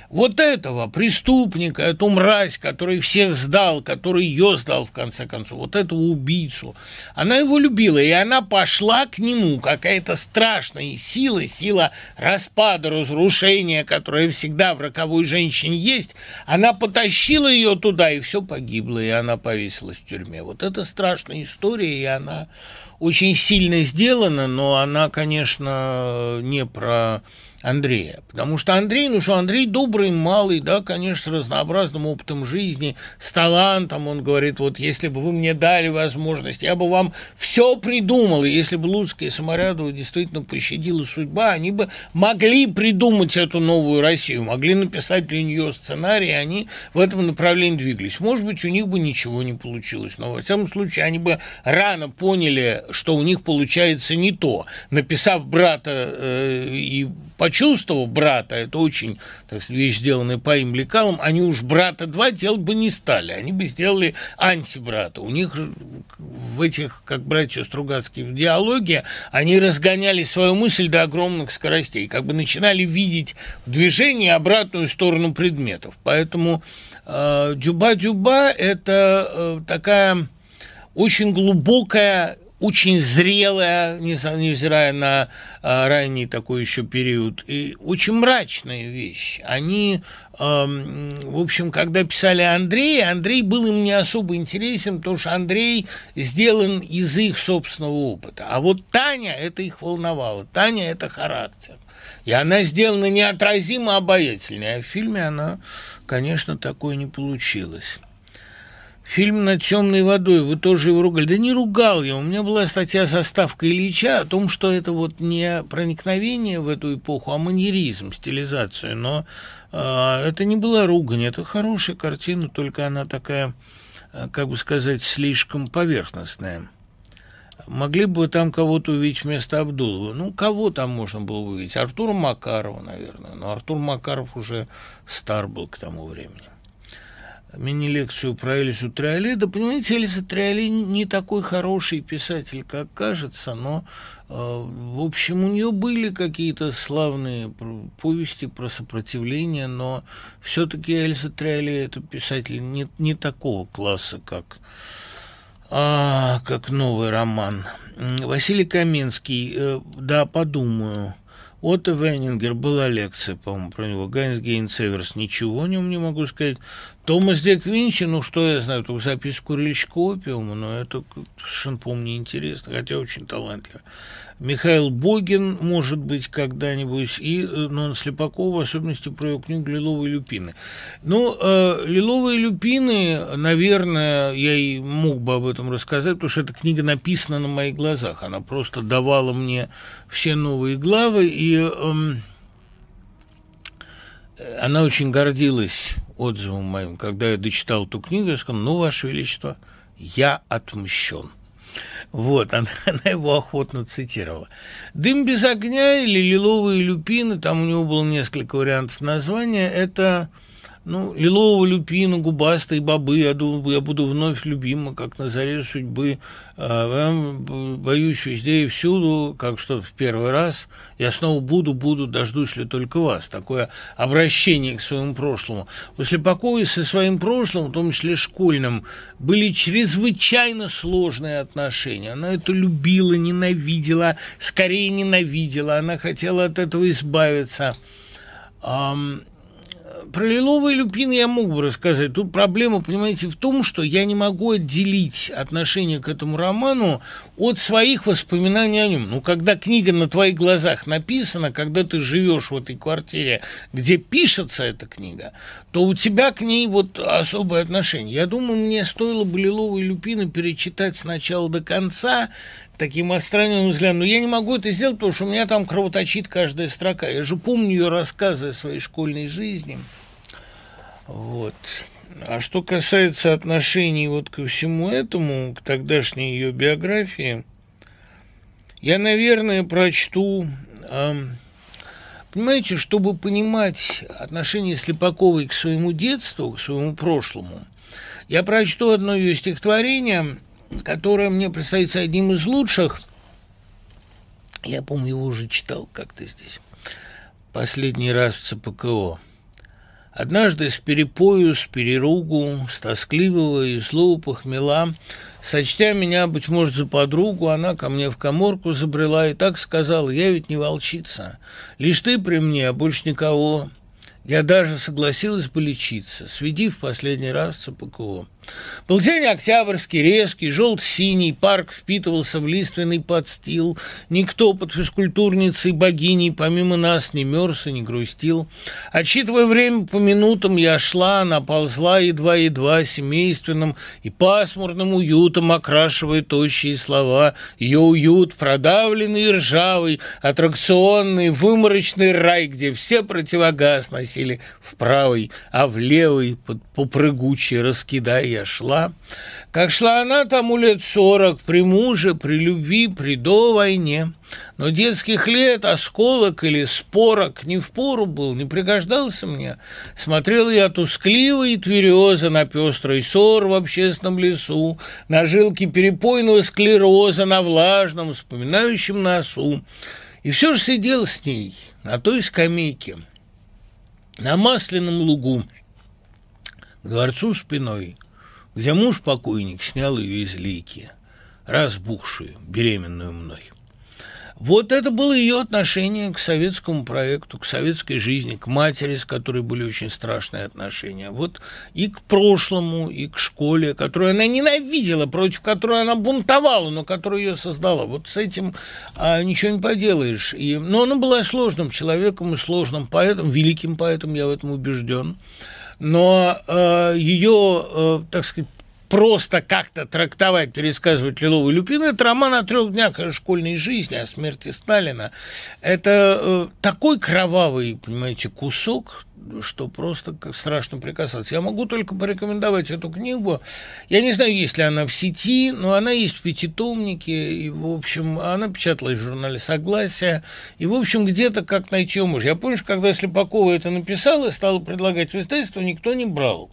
Speaker 1: вот этого преступника, эту мразь, который всех сдал, который ее сдал в конце концов, вот этого убийцу, она его любила, и она пошла к нему, какая-то страшная сила, сила распада, разрушения, которая всегда в роковой женщине есть, она потащила ее туда, и все погибло, и она повесилась в тюрьме. Вот это страшная история, и она очень сильно сделана, но она, конечно, не про Андрея. Потому что Андрей, ну что, Андрей добрый, малый, да, конечно, с разнообразным опытом жизни, с талантом. Он говорит, вот если бы вы мне дали возможность, я бы вам все придумал. И если бы Луцкая и Саморядова действительно пощадила судьба, они бы могли придумать эту новую Россию, могли написать для нее сценарий, и они в этом направлении двигались. Может быть, у них бы ничего не получилось, но во всяком случае они бы рано поняли, что у них получается не то. Написав брата э, и почувствовав брата, это очень так сказать, вещь, сделанная по им лекалам, они уж брата два делать бы не стали, они бы сделали антибрата. У них в этих, как братья Стругацкие, в диалоге, они разгоняли свою мысль до огромных скоростей, как бы начинали видеть в движении обратную сторону предметов. Поэтому э, «Дюба-дюба» – это э, такая очень глубокая очень зрелая, невзирая на а, ранний такой еще период, и очень мрачная вещь. Они, э, в общем, когда писали Андрея, Андрей был им не особо интересен, потому что Андрей сделан из их собственного опыта. А вот Таня, это их волновало. Таня – это характер. И она сделана неотразимо обаятельной, а в фильме она, конечно, такое не получилось. Фильм «Над темной водой», вы тоже его ругали. Да не ругал я, у меня была статья со ставкой Ильича о том, что это вот не проникновение в эту эпоху, а маньеризм, стилизацию. Но э, это не была ругань, это хорошая картина, только она такая, э, как бы сказать, слишком поверхностная. Могли бы там кого-то увидеть вместо Абдулова. Ну, кого там можно было увидеть? Артура Макарова, наверное. Но Артур Макаров уже стар был к тому времени мини-лекцию про Элису Триоли. Да, понимаете, Элиса Триоли не такой хороший писатель, как кажется, но, э, в общем, у нее были какие-то славные повести про сопротивление, но все-таки Элиса Триоли – это писатель не, не такого класса, как, а, как новый роман. Василий Каменский, э, да, подумаю – Отто Вейнингер была лекция, по-моему, про него. Гайнс Гейн Северс, ничего о нем не могу сказать. Томас Дек Винчи, ну что я знаю, только запись курильщика опиума, но это совершенно, по-моему, неинтересно, хотя очень талантливо. Михаил Богин, может быть, когда-нибудь, и э, Нон Слепаков, в особенности про его книгу «Лиловые люпины». Ну, э, «Лиловые люпины», наверное, я и мог бы об этом рассказать, потому что эта книга написана на моих глазах. Она просто давала мне все новые главы, и э, она очень гордилась отзывом моим. Когда я дочитал эту книгу, я сказал, ну, Ваше Величество, я отмщен. Вот, она, она его охотно цитировала. «Дым без огня» или «Лиловые люпины», там у него было несколько вариантов названия, это ну, лилового люпина, губастые бобы, я думаю, я буду вновь любима, как на заре судьбы. А, боюсь везде и всюду, как что в первый раз. Я снова буду, буду, дождусь ли только вас. Такое обращение к своему прошлому. После покоя со своим прошлым, в том числе школьным, были чрезвычайно сложные отношения. Она это любила, ненавидела, скорее ненавидела. Она хотела от этого избавиться про лиловые люпины я мог бы рассказать. Тут проблема, понимаете, в том, что я не могу отделить отношение к этому роману от своих воспоминаний о нем. Ну, когда книга на твоих глазах написана, когда ты живешь в этой квартире, где пишется эта книга, то у тебя к ней вот особое отношение. Я думаю, мне стоило бы лиловые люпины перечитать сначала до конца, таким остранным взглядом. Но я не могу это сделать, потому что у меня там кровоточит каждая строка. Я же помню ее рассказы о своей школьной жизни. Вот. А что касается отношений вот ко всему этому, к тогдашней ее биографии, я, наверное, прочту... Э, понимаете, чтобы понимать отношение Слепаковой к своему детству, к своему прошлому, я прочту одно ее стихотворение – которое мне представится одним из лучших. Я помню, его уже читал как-то здесь. Последний раз в ЦПКО. Однажды с перепою, с переругу, с тоскливого и злого похмела, сочтя меня, быть может, за подругу, она ко мне в коморку забрела и так сказала, я ведь не волчица, лишь ты при мне, а больше никого. Я даже согласилась полечиться, сведи в последний раз ЦПКО. Был день октябрьский, резкий, желто-синий, парк впитывался в лиственный подстил. Никто под физкультурницей богиней помимо нас не мерз и не грустил. Отсчитывая время по минутам, я шла, наползла едва-едва семейственным и пасмурным уютом, окрашивая тощие слова. Ее уют, продавленный и ржавый, аттракционный, выморочный рай, где все противогаз носили в правый, а в левый, попрыгучий, раскидая шла. Как шла она тому лет сорок, при муже, при любви, при до войне. Но детских лет осколок или спорок не в пору был, не пригождался мне. Смотрел я тускливо и тверезо на пестрый сор в общественном лесу, на жилки перепойного склероза на влажном, вспоминающем носу. И все же сидел с ней на той скамейке, на масляном лугу, к дворцу спиной – где муж-покойник снял ее из лейки, разбухшую, беременную мной. Вот это было ее отношение к советскому проекту, к советской жизни, к матери, с которой были очень страшные отношения. Вот и к прошлому, и к школе, которую она ненавидела, против которой она бунтовала, но которую ее создала. Вот с этим а, ничего не поделаешь. И, но она была сложным человеком и сложным поэтом, великим поэтом, я в этом убежден но э, ее, э, так сказать, просто как-то трактовать, пересказывать «Лиловую люпину» – это роман о трех днях школьной жизни, о смерти Сталина. Это э, такой кровавый, понимаете, кусок, что просто как страшно прикасаться. Я могу только порекомендовать эту книгу. Я не знаю, есть ли она в сети, но она есть в пятитомнике, и, в общем, она печаталась в журнале «Согласие», и, в общем, где-то как найти ее можно. Я помню, что когда Слепакова это написала, стала предлагать в издательство, никто не брал.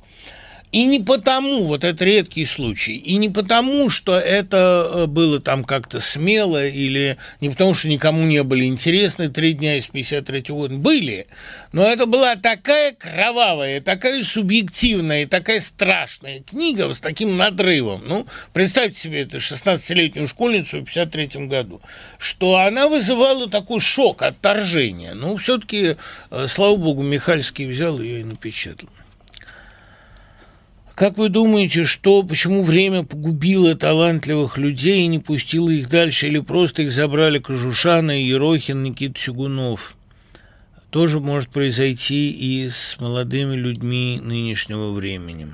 Speaker 1: И не потому, вот это редкий случай, и не потому, что это э, было там как-то смело, или не потому, что никому не были интересны три дня из 53 года, были, но это была такая кровавая, такая субъективная, такая страшная книга с таким надрывом, ну, представьте себе это 16-летнюю школьницу в 53 году, что она вызывала такой шок, отторжение. Ну, все-таки, э, слава богу, Михальский взял ее и напечатал. Как вы думаете, что, почему время погубило талантливых людей и не пустило их дальше, или просто их забрали Кожушана, Ерохин, Никита Чугунов? Тоже может произойти и с молодыми людьми нынешнего времени.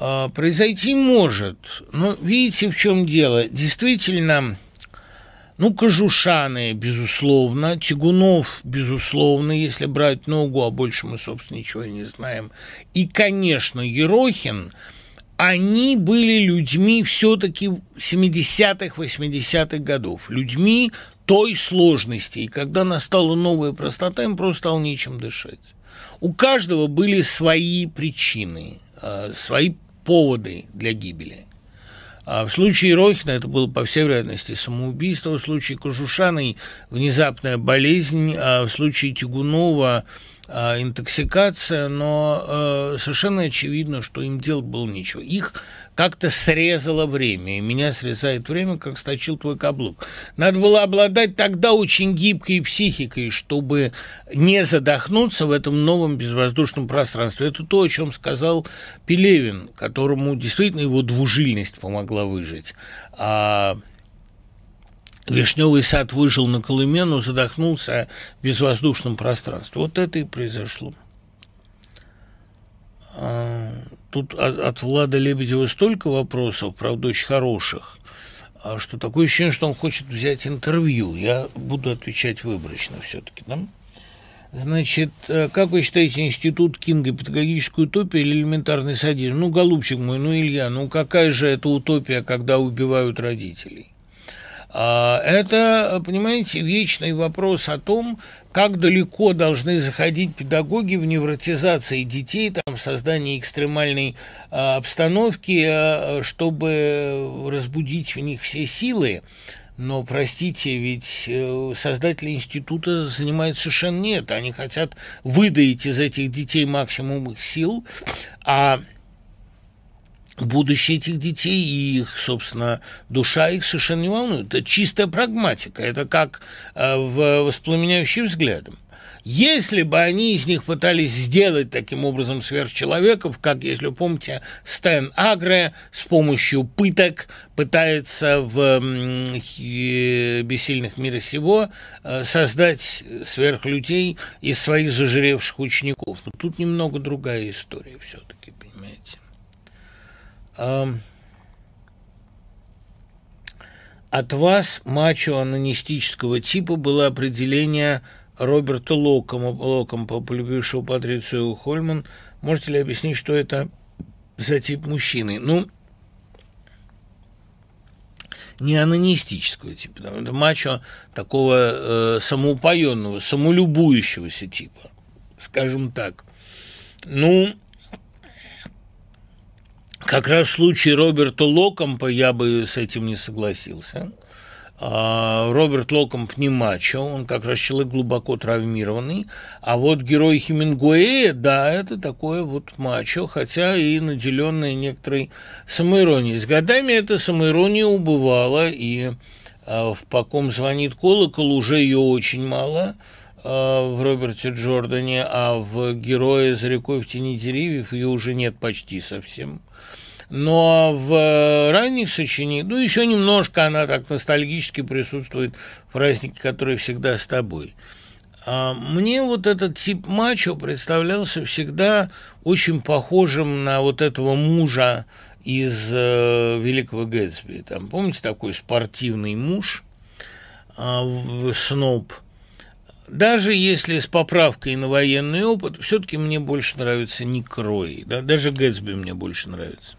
Speaker 1: А, произойти может, но видите, в чем дело. Действительно, ну, Кожушаны, безусловно, Тягунов, безусловно, если брать ногу, а больше мы, собственно, ничего и не знаем. И, конечно, Ерохин, они были людьми все-таки 70-х, 80-х годов, людьми той сложности. И когда настала новая простота, им просто стало нечем дышать. У каждого были свои причины, а, свои поводы для гибели. А в случае Рохина это было, по всей вероятности, самоубийство, в случае Кожушаной внезапная болезнь, а в случае Тягунова а, интоксикация, но э, совершенно очевидно, что им делать было ничего. Их как-то срезало время, и меня срезает время, как сточил твой каблук. Надо было обладать тогда очень гибкой психикой, чтобы не задохнуться в этом новом безвоздушном пространстве. Это то, о чем сказал Пелевин, которому действительно его двужильность помогла выжить. А Вишневый сад выжил на Колыме, но задохнулся в безвоздушном пространстве. Вот это и произошло. А, тут от Влада Лебедева столько вопросов, правда, очень хороших, а что такое ощущение, что он хочет взять интервью. Я буду отвечать выборочно все-таки, да? Значит, э, как вы считаете, институт Кинга педагогическая утопия или элементарный садизм? Ну, голубчик мой, ну, Илья, ну какая же это утопия, когда убивают родителей? А, это, понимаете, вечный вопрос о том, как далеко должны заходить педагоги в невротизации детей, там, в создании экстремальной а, обстановки, а, чтобы разбудить в них все силы. Но, простите, ведь э, создатели института занимаются совершенно нет. Они хотят выдать из этих детей максимум их сил, а будущее этих детей и их, собственно, душа их совершенно не волнует. Это чистая прагматика, это как э, в воспламеняющий взглядом. Если бы они из них пытались сделать таким образом сверхчеловеков, как, если вы помните, Стэн Агре с помощью пыток пытается в «Бессильных мира сего» э, создать сверхлюдей из своих зажиревших учеников. Но тут немного другая история все-таки. От вас, мачо-анонистического типа, было определение Роберта Локома, Локома полюбившего Патрицию Хольман. Можете ли объяснить, что это за тип мужчины? Ну, не анонистического типа, это мачо такого э, самоупоенного, самолюбующегося типа, скажем так. Ну, как раз в случае Роберта Локомпа я бы с этим не согласился. А, Роберт Локомп не мачо, он как раз человек глубоко травмированный. А вот герой Хемингуэя, да, это такое вот мачо, хотя и наделенное некоторой самоиронией. С годами эта самоирония убывала, и а, в «По ком звонит колокол» уже ее очень мало а, в Роберте Джордане, а в «Герое за рекой в тени деревьев» ее уже нет почти совсем. Но в э, ранних сочинениях, ну, еще немножко она так ностальгически присутствует в празднике, который всегда с тобой. А мне вот этот тип мачо представлялся всегда очень похожим на вот этого мужа из э, Великого Гэтсби. Там, помните, такой спортивный муж, э, Сноб. Даже если с поправкой на военный опыт, все-таки мне больше нравится Ник Рой. Да? Даже Гэтсби мне больше нравится.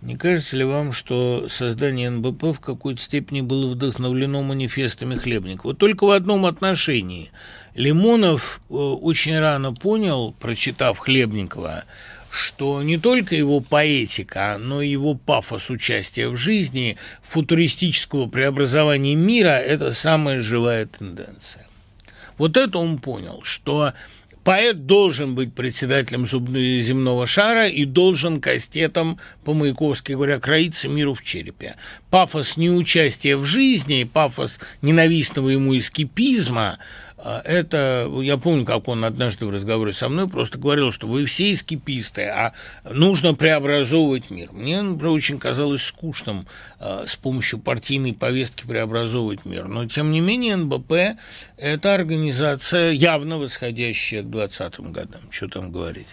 Speaker 1: Не кажется ли вам, что создание НБП в какой-то степени было вдохновлено манифестами Хлебникова? Только в одном отношении. Лимонов э, очень рано понял, прочитав Хлебникова, что не только его поэтика, но и его пафос участия в жизни, футуристического преобразования мира – это самая живая тенденция. Вот это он понял, что Поэт должен быть председателем земного шара и должен кастетом, по-маяковски говоря, кроиться миру в черепе. Пафос неучастия в жизни, пафос ненавистного ему эскипизма – это, я помню, как он однажды в разговоре со мной просто говорил, что вы все эскиписты, а нужно преобразовывать мир. Мне, например, очень казалось скучным а, с помощью партийной повестки преобразовывать мир. Но, тем не менее, НБП – это организация, явно восходящая к 20-м годам. Что там говорить?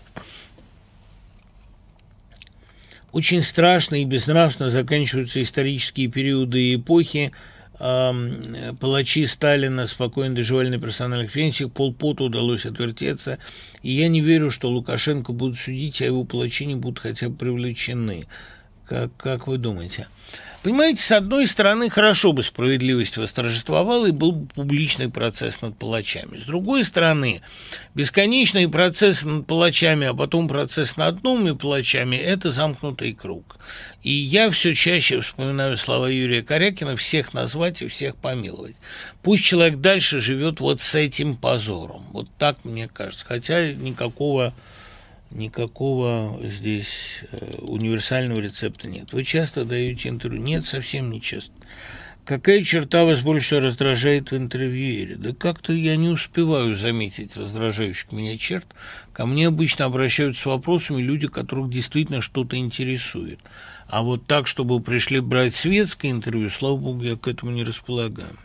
Speaker 1: Очень страшно и безнравственно заканчиваются исторические периоды и эпохи, палачи Сталина спокойно доживали на персональных пенсиях, полпоту удалось отвертеться, и я не верю, что Лукашенко будут судить, а его палачи не будут хотя бы привлечены. Как, как вы думаете? Понимаете, с одной стороны, хорошо бы справедливость восторжествовала и был бы публичный процесс над палачами. С другой стороны, бесконечные процессы над палачами, а потом процесс над новыми палачами – это замкнутый круг. И я все чаще вспоминаю слова Юрия Корякина «всех назвать и всех помиловать». Пусть человек дальше живет вот с этим позором. Вот так мне кажется. Хотя никакого никакого здесь э, универсального рецепта нет. Вы часто даете интервью? Нет, совсем не часто. Какая черта вас больше раздражает в интервьюере? Да как-то я не успеваю заметить раздражающих меня черт. Ко мне обычно обращаются с вопросами люди, которых действительно что-то интересует. А вот так, чтобы пришли брать светское интервью, слава богу, я к этому не располагаю.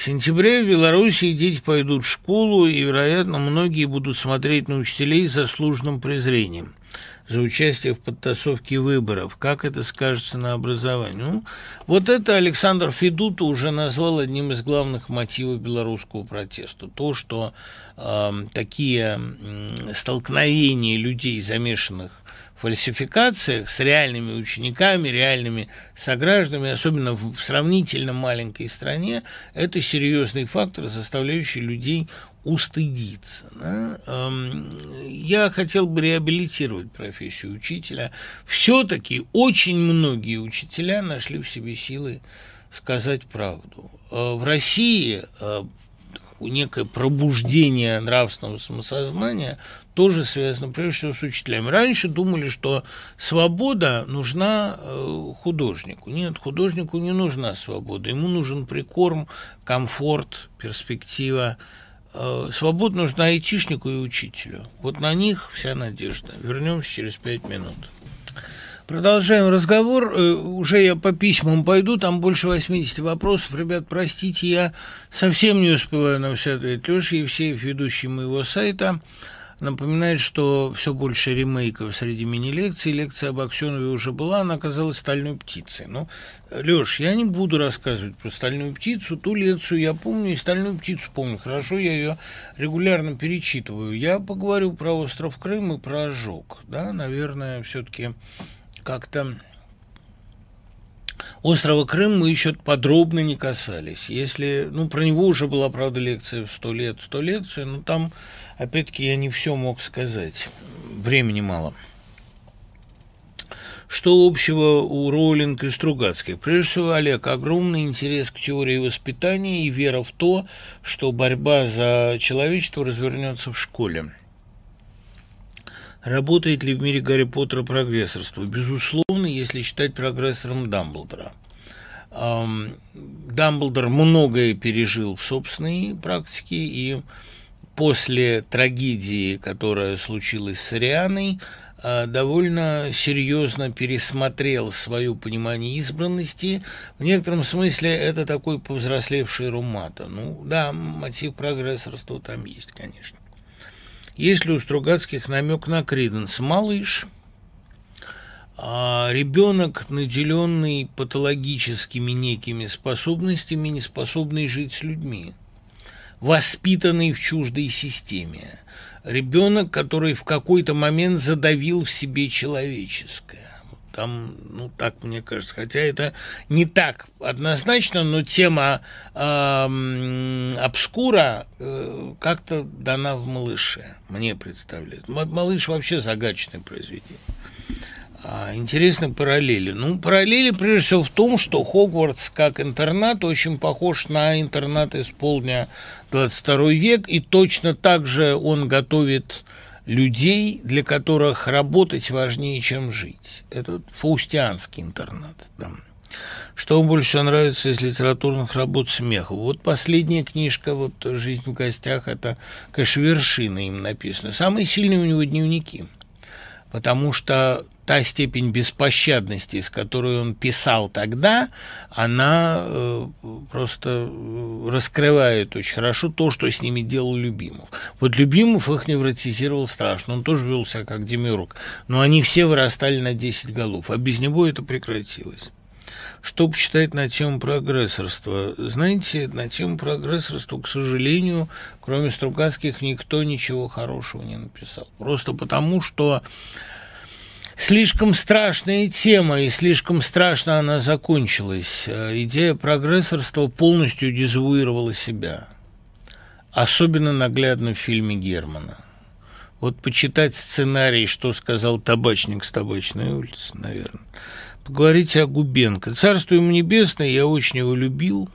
Speaker 1: В сентябре в Белоруссии дети пойдут в школу, и, вероятно, многие будут смотреть на учителей с заслуженным презрением за участие в подтасовке выборов. Как это скажется на образовании? Ну, вот это Александр Федута уже назвал одним из главных мотивов белорусского протеста. То, что э, такие э, столкновения людей, замешанных фальсификациях с реальными учениками, реальными согражданами, особенно в сравнительно маленькой стране, это серьезный фактор, заставляющий людей устыдиться. Да? Я хотел бы реабилитировать профессию учителя. Все-таки очень многие учителя нашли в себе силы сказать правду. Э, в России э, некое пробуждение нравственного самосознания тоже связано прежде всего с учителями. Раньше думали, что свобода нужна э, художнику. Нет, художнику не нужна свобода. Ему нужен прикорм, комфорт, перспектива. Э, свобода нужна айтишнику и учителю. Вот на них вся надежда. Вернемся через пять минут. Продолжаем разговор. Э, уже я по письмам пойду, там больше 80 вопросов. Ребят, простите, я совсем не успеваю на все ответить. Леша Евсеев, ведущий моего сайта, напоминает, что все больше ремейков среди мини-лекций. Лекция об Аксенове уже была, она оказалась стальной птицей. Ну, Леш, я не буду рассказывать про стальную птицу. Ту лекцию я помню, и стальную птицу помню. Хорошо, я ее регулярно перечитываю. Я поговорю про остров Крым и про ожог. Да, наверное, все-таки как-то Острова Крым мы еще подробно не касались. Если, ну, про него уже была, правда, лекция в сто лет, сто лекций, но там, опять-таки, я не все мог сказать. Времени мало. Что общего у Роулинг и Стругацких? Прежде всего, Олег, огромный интерес к теории воспитания и вера в то, что борьба за человечество развернется в школе. Работает ли в мире Гарри Поттера прогрессорство? Безусловно, если считать прогрессором Дамблдора. Дамблдор многое пережил в собственной практике, и после трагедии, которая случилась с Арианой, а, довольно серьезно пересмотрел свое понимание избранности. В некотором смысле это такой повзрослевший Румата. Ну да, мотив прогрессорства там есть, конечно. Есть ли у Стругацких намек на Криденс? Малыш. А ребенок, наделенный патологическими некими способностями, не способный жить с людьми, воспитанный в чуждой системе, ребенок, который в какой-то момент задавил в себе человеческое. Там, ну, так мне кажется, хотя это не так однозначно, но тема э, обскура э, как-то дана в «Малыше», мне представляется. «Малыш» вообще загадочное произведение. А, интересны параллели. Ну, параллели прежде всего в том, что Хогвартс как интернат очень похож на интернат из полдня 22 век, и точно так же он готовит людей, для которых работать важнее, чем жить. Это фаустианский интернат. Да. Что вам больше всего нравится из литературных работ смеха? Вот последняя книжка, вот «Жизнь в гостях», это, конечно, вершина им написана. Самые сильные у него дневники – потому что та степень беспощадности, с которой он писал тогда, она э, просто э, раскрывает очень хорошо то, что с ними делал Любимов. Вот Любимов их невротизировал страшно, он тоже вел себя как демиург, но они все вырастали на 10 голов, а без него это прекратилось. Что почитать на тему прогрессорства? Знаете, на тему прогрессорства, к сожалению, кроме Стругацких, никто ничего хорошего не написал. Просто потому, что слишком страшная тема, и слишком страшно она закончилась. Э, идея прогрессорства полностью дезавуировала себя. Особенно наглядно в фильме Германа. Вот почитать сценарий, что сказал табачник с табачной улицы, наверное. Поговорите о Губенко. Царство ему небесное, я очень его любил.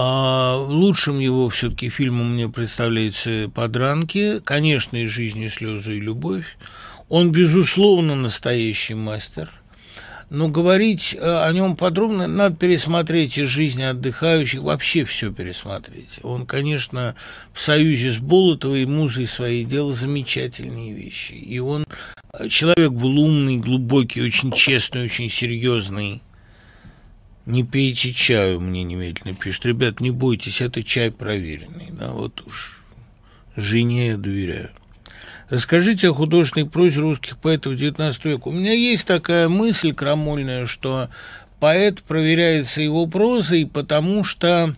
Speaker 1: А лучшим его все-таки фильмом мне представляется «Подранки». Конечно, и «Жизнь, и слезы, и любовь». Он, безусловно, настоящий мастер – но говорить э, о нем подробно надо пересмотреть из жизни отдыхающих, вообще все пересмотреть. Он, конечно, в союзе с Болотовой и Музой своей делал замечательные вещи. И он э, человек был умный, глубокий, очень честный, очень серьезный. Не пейте чаю, мне немедленно пишут. Ребят, не бойтесь, это чай проверенный. Да, вот уж жене я доверяю. Расскажите о художественной прозе русских поэтов XIX века. У меня есть такая мысль крамольная, что поэт проверяется его прозой, потому что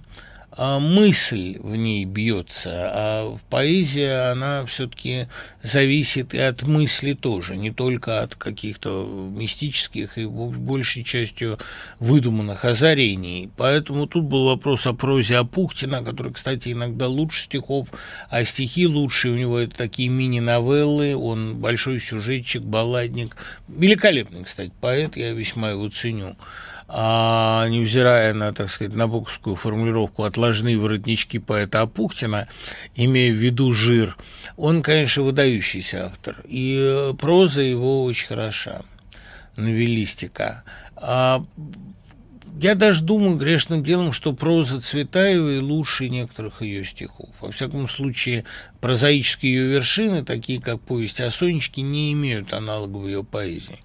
Speaker 1: мысль в ней бьется, а в поэзии она все-таки зависит и от мысли тоже, не только от каких-то мистических и большей частью выдуманных озарений. Поэтому тут был вопрос о прозе Апухтина, который, кстати, иногда лучше стихов, а стихи лучше. У него это такие мини-новеллы, он большой сюжетчик, балладник. Великолепный, кстати, поэт, я весьма его ценю а, невзирая на, так сказать, набоковскую формулировку «отложные воротнички поэта Апухтина», имея в виду жир, он, конечно, выдающийся автор, и э, проза его очень хороша, новеллистика. А я даже думаю грешным делом, что проза Цветаевой лучше некоторых ее стихов. Во всяком случае, прозаические ее вершины, такие как повесть о Сонечке, не имеют аналога в ее поэзии.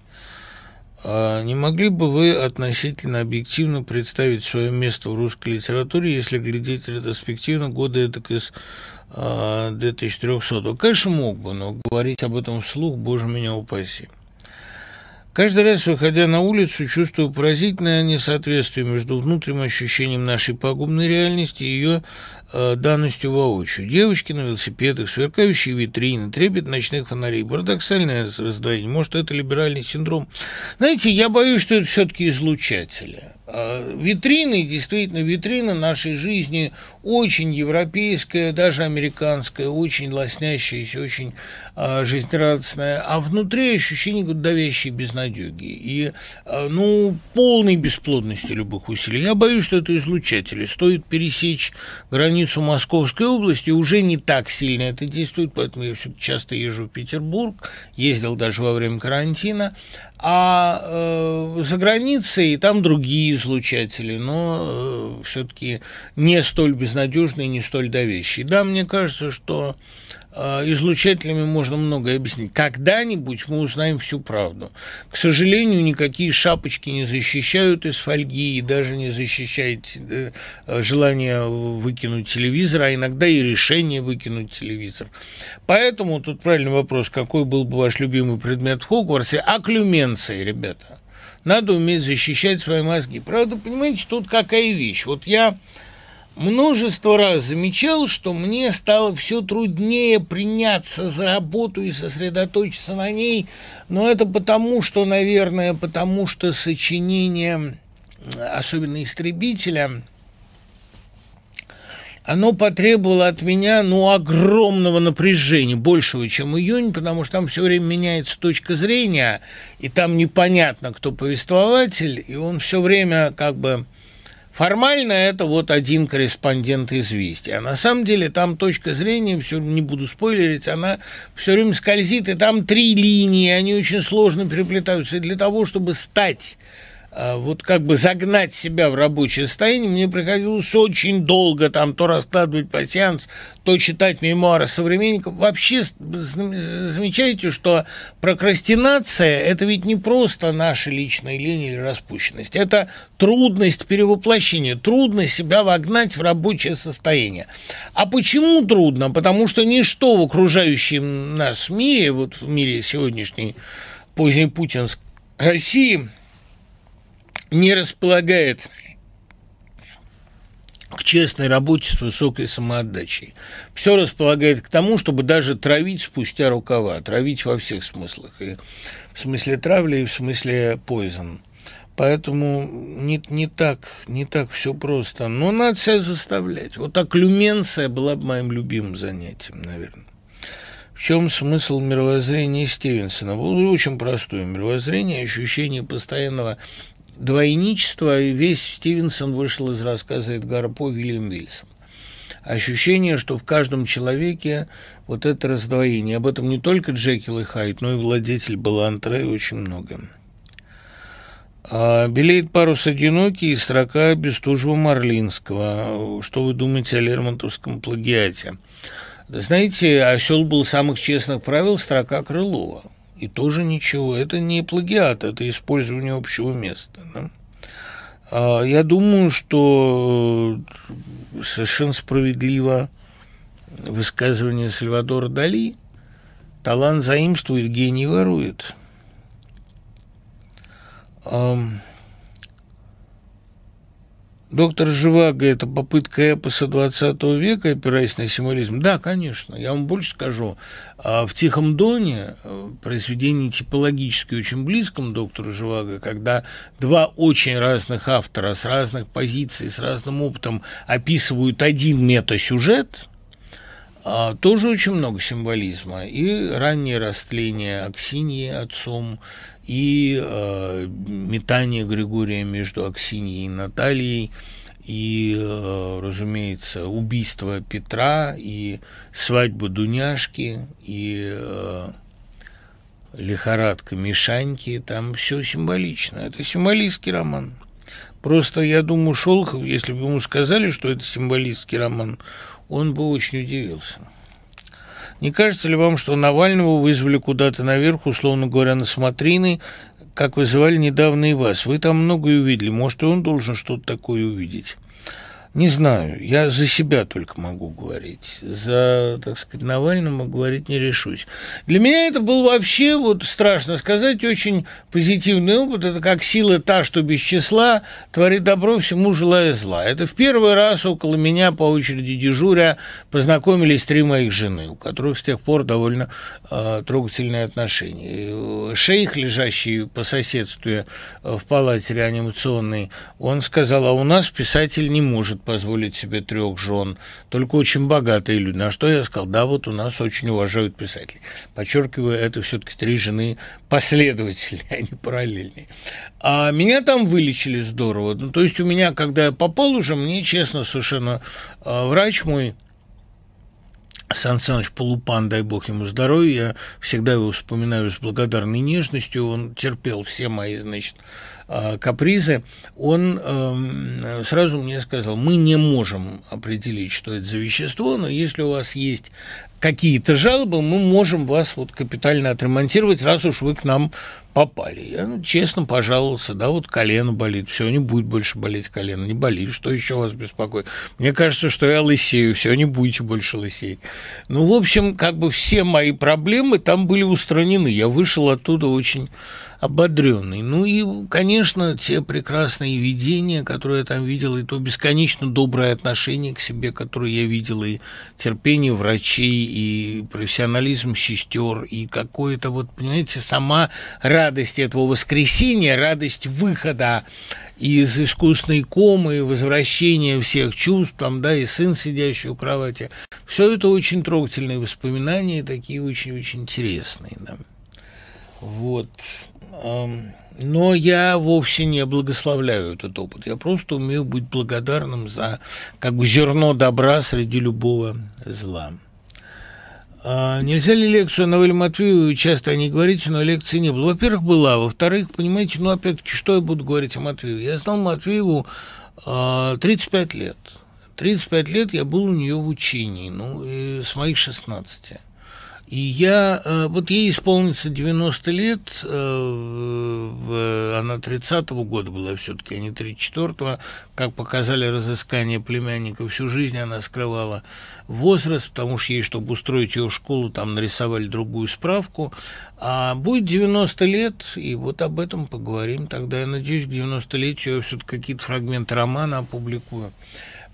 Speaker 1: А не могли бы вы относительно объективно представить свое место в русской литературе, если глядеть ретроспективно годы это из 2300 а, Конечно, мог бы, но говорить об этом вслух, боже меня упаси. Каждый раз, выходя на улицу, чувствую поразительное несоответствие между внутренним ощущением нашей пагубной реальности и ее э, данностью воочию. Девочки на велосипедах, сверкающие витрины, трепет ночных фонарей. Парадоксальное раздвоение. Может, это либеральный синдром. Знаете, я боюсь, что это все-таки излучатели. А, витрины, действительно, витрина нашей жизни очень европейская, даже американская, очень лоснящаяся, очень а, жизнерадостная, а внутри ощущение давящей безнадеги и, а, ну, полной бесплодности любых усилий. Я боюсь, что это излучатели. Стоит пересечь границу Московской области, уже не так сильно это действует, поэтому я все часто езжу в Петербург, ездил даже во время карантина, а э, за границей там другие излучатели, но э, все-таки не столь безнадежные, не столь давящие. Да, мне кажется, что Э, излучателями можно многое объяснить. Когда-нибудь мы узнаем всю правду. К сожалению, никакие шапочки не защищают из фольги и даже не защищает э, желание выкинуть телевизор, а иногда и решение выкинуть телевизор. Поэтому тут правильный вопрос, какой был бы ваш любимый предмет в Хогвартсе? Акклюменция, ребята. Надо уметь защищать свои мозги. Правда, понимаете, тут какая вещь. Вот я множество раз замечал, что мне стало все труднее приняться за работу и сосредоточиться на ней, но это потому, что, наверное, потому что сочинение, особенно «Истребителя», оно потребовало от меня, ну, огромного напряжения, большего, чем июнь, потому что там все время меняется точка зрения, и там непонятно, кто повествователь, и он все время как бы Формально это вот один корреспондент известия. А на самом деле там точка зрения, все не буду спойлерить, она все время скользит, и там три линии, они очень сложно переплетаются. И для того, чтобы стать вот как бы загнать себя в рабочее состояние, мне приходилось очень долго там то раскладывать пассианс, то читать мемуары современников. Вообще замечаете, что прокрастинация – это ведь не просто наша личная линия или распущенность, это трудность перевоплощения, трудно себя вогнать в рабочее состояние. А почему трудно? Потому что ничто в окружающем нас мире, вот в мире сегодняшней поздней путинской России – не располагает к честной работе с высокой самоотдачей. Все располагает к тому, чтобы даже травить спустя рукава, травить во всех смыслах, и в смысле травли, и в смысле poison. Поэтому не, не так, не так все просто. Но надо себя заставлять. Вот так люменция была бы моим любимым занятием, наверное. В чем смысл мировоззрения Стивенсона? Очень простое мировоззрение, ощущение постоянного двойничество, весь Стивенсон вышел из рассказа Эдгара По Вильям Вильсон. Ощущение, что в каждом человеке вот это раздвоение. Об этом не только Джекил и Хайд, но и владетель Балантра и очень много. А белеет парус одинокий и строка Бестужева-Марлинского. Что вы думаете о Лермонтовском плагиате? Знаете, осел был самых честных правил строка Крылова – и тоже ничего. Это не плагиат, это использование общего места. Да? А я думаю, что э, совершенно справедливо высказывание Сальвадора Дали «Талант заимствует, гений ворует». Доктор Живаго – это попытка эпоса 20 века, опираясь на символизм? Да, конечно. Я вам больше скажу. А в «Тихом доне» произведение типологически очень близком доктору Живаго, когда два очень разных автора с разных позиций, с разным опытом описывают один метасюжет – тоже очень много символизма. И раннее растление Аксиньи отцом, и э, метание Григория между Аксиньей и Натальей, и, э, разумеется, убийство Петра, и свадьба Дуняшки, и э, лихорадка Мишаньки, там все символично. Это символистский роман Просто я думаю, Шолохов, если бы ему сказали, что это символистский роман, он бы очень удивился. Не кажется ли вам, что Навального вызвали куда-то наверх, условно говоря, на смотрины, как вызывали недавно и вас? Вы там многое увидели. Может, и он должен что-то такое увидеть? Не знаю, я за себя только могу говорить. За, так сказать, Навального говорить не решусь. Для меня это был вообще, вот страшно сказать, очень позитивный опыт. Это как сила та, что без числа, творит добро всему, желая зла. Это в первый раз около меня по очереди дежуря познакомились три моих жены, у которых с тех пор довольно э, трогательные отношения. Шейх, лежащий по соседству э, в палате реанимационной, он сказал, а у нас писатель не может позволить себе трех жен, только очень богатые люди. На что я сказал, да, вот у нас очень уважают писателей. Подчеркиваю, это все-таки три жены последовательные, а не параллельные. А меня там вылечили здорово. Ну, то есть у меня, когда я попал уже, мне честно совершенно а, врач мой, Сан Саныч Полупан, дай бог ему здоровья, я всегда его вспоминаю с благодарной нежностью, он терпел все мои, значит, капризы, он эм, сразу мне сказал, мы не можем определить, что это за вещество, но если у вас есть какие-то жалобы, мы можем вас вот капитально отремонтировать, раз уж вы к нам попали. Я ну, честно пожаловался, да, вот колено болит, все, не будет больше болеть колено, не болит, что еще вас беспокоит? Мне кажется, что я лысею, все, не будете больше лысеть. Ну, в общем, как бы все мои проблемы там были устранены. Я вышел оттуда очень ободренный. Ну и, конечно, те прекрасные видения, которые я там видел, и то бесконечно доброе отношение к себе, которое я видел, и терпение врачей, и профессионализм сестер, и какое-то вот, понимаете, сама радость этого воскресения, радость выхода из искусственной комы, возвращения всех чувств, там, да, и сын, сидящий у кровати. Все это очень трогательные воспоминания, такие очень-очень интересные. Да. Вот. Но я вовсе не благословляю этот опыт. Я просто умею быть благодарным за как бы зерно добра среди любого зла. А нельзя ли лекцию о Новеле Матвеевой, часто о ней говорите, но лекции не было? Во-первых, была. Во-вторых, понимаете, ну, опять-таки, что я буду говорить о Матвеевой? Я знал Матвееву 35 а, лет. 35 лет я был у нее в учении, ну, с моих 16. И я, э, вот ей исполнится 90 лет, э, она 30-го года была все-таки, а не 34-го, как показали разыскания племянника, всю жизнь она скрывала возраст, потому что ей, чтобы устроить ее в школу, там нарисовали другую справку, а будет 90 лет, и вот об этом поговорим, тогда. Я надеюсь, к 90-летию я все-таки какие-то фрагменты романа опубликую.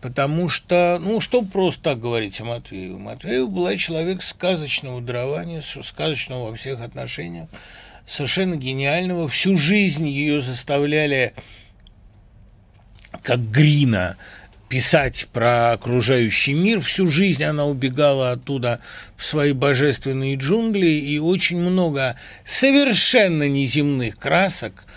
Speaker 1: Потому что, ну, что просто так говорить о Матвееве? Матвеев была человек сказочного дарования, сказочного во всех отношениях, совершенно гениального. Всю жизнь ее заставляли, как Грина, писать про окружающий мир. Всю жизнь она убегала оттуда в свои божественные джунгли, и очень много совершенно неземных красок –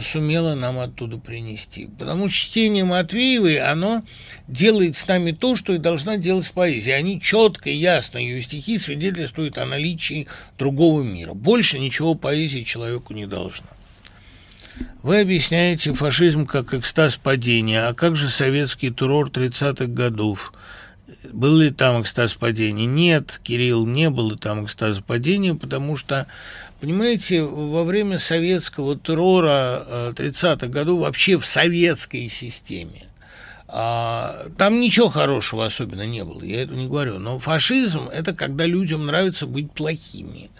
Speaker 1: сумела нам оттуда принести. Потому что чтение Матвеевой, оно делает с нами то, что и должна делать поэзия. Они четко и ясно, ее стихи свидетельствуют о наличии другого мира. Больше ничего поэзии человеку не должно. Вы объясняете фашизм как экстаз падения, а как же советский террор 30-х годов? Был ли там экстаз падения? Нет, Кирилл, не было там экстаза падения, потому что Понимаете, во время советского террора 30-х э, годов вообще в советской системе а, там ничего хорошего особенно не было, я это не говорю. Но фашизм – это когда людям нравится быть плохими.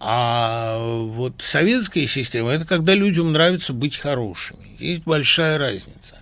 Speaker 1: А вот советская система – это когда людям нравится быть хорошими. Есть большая разница.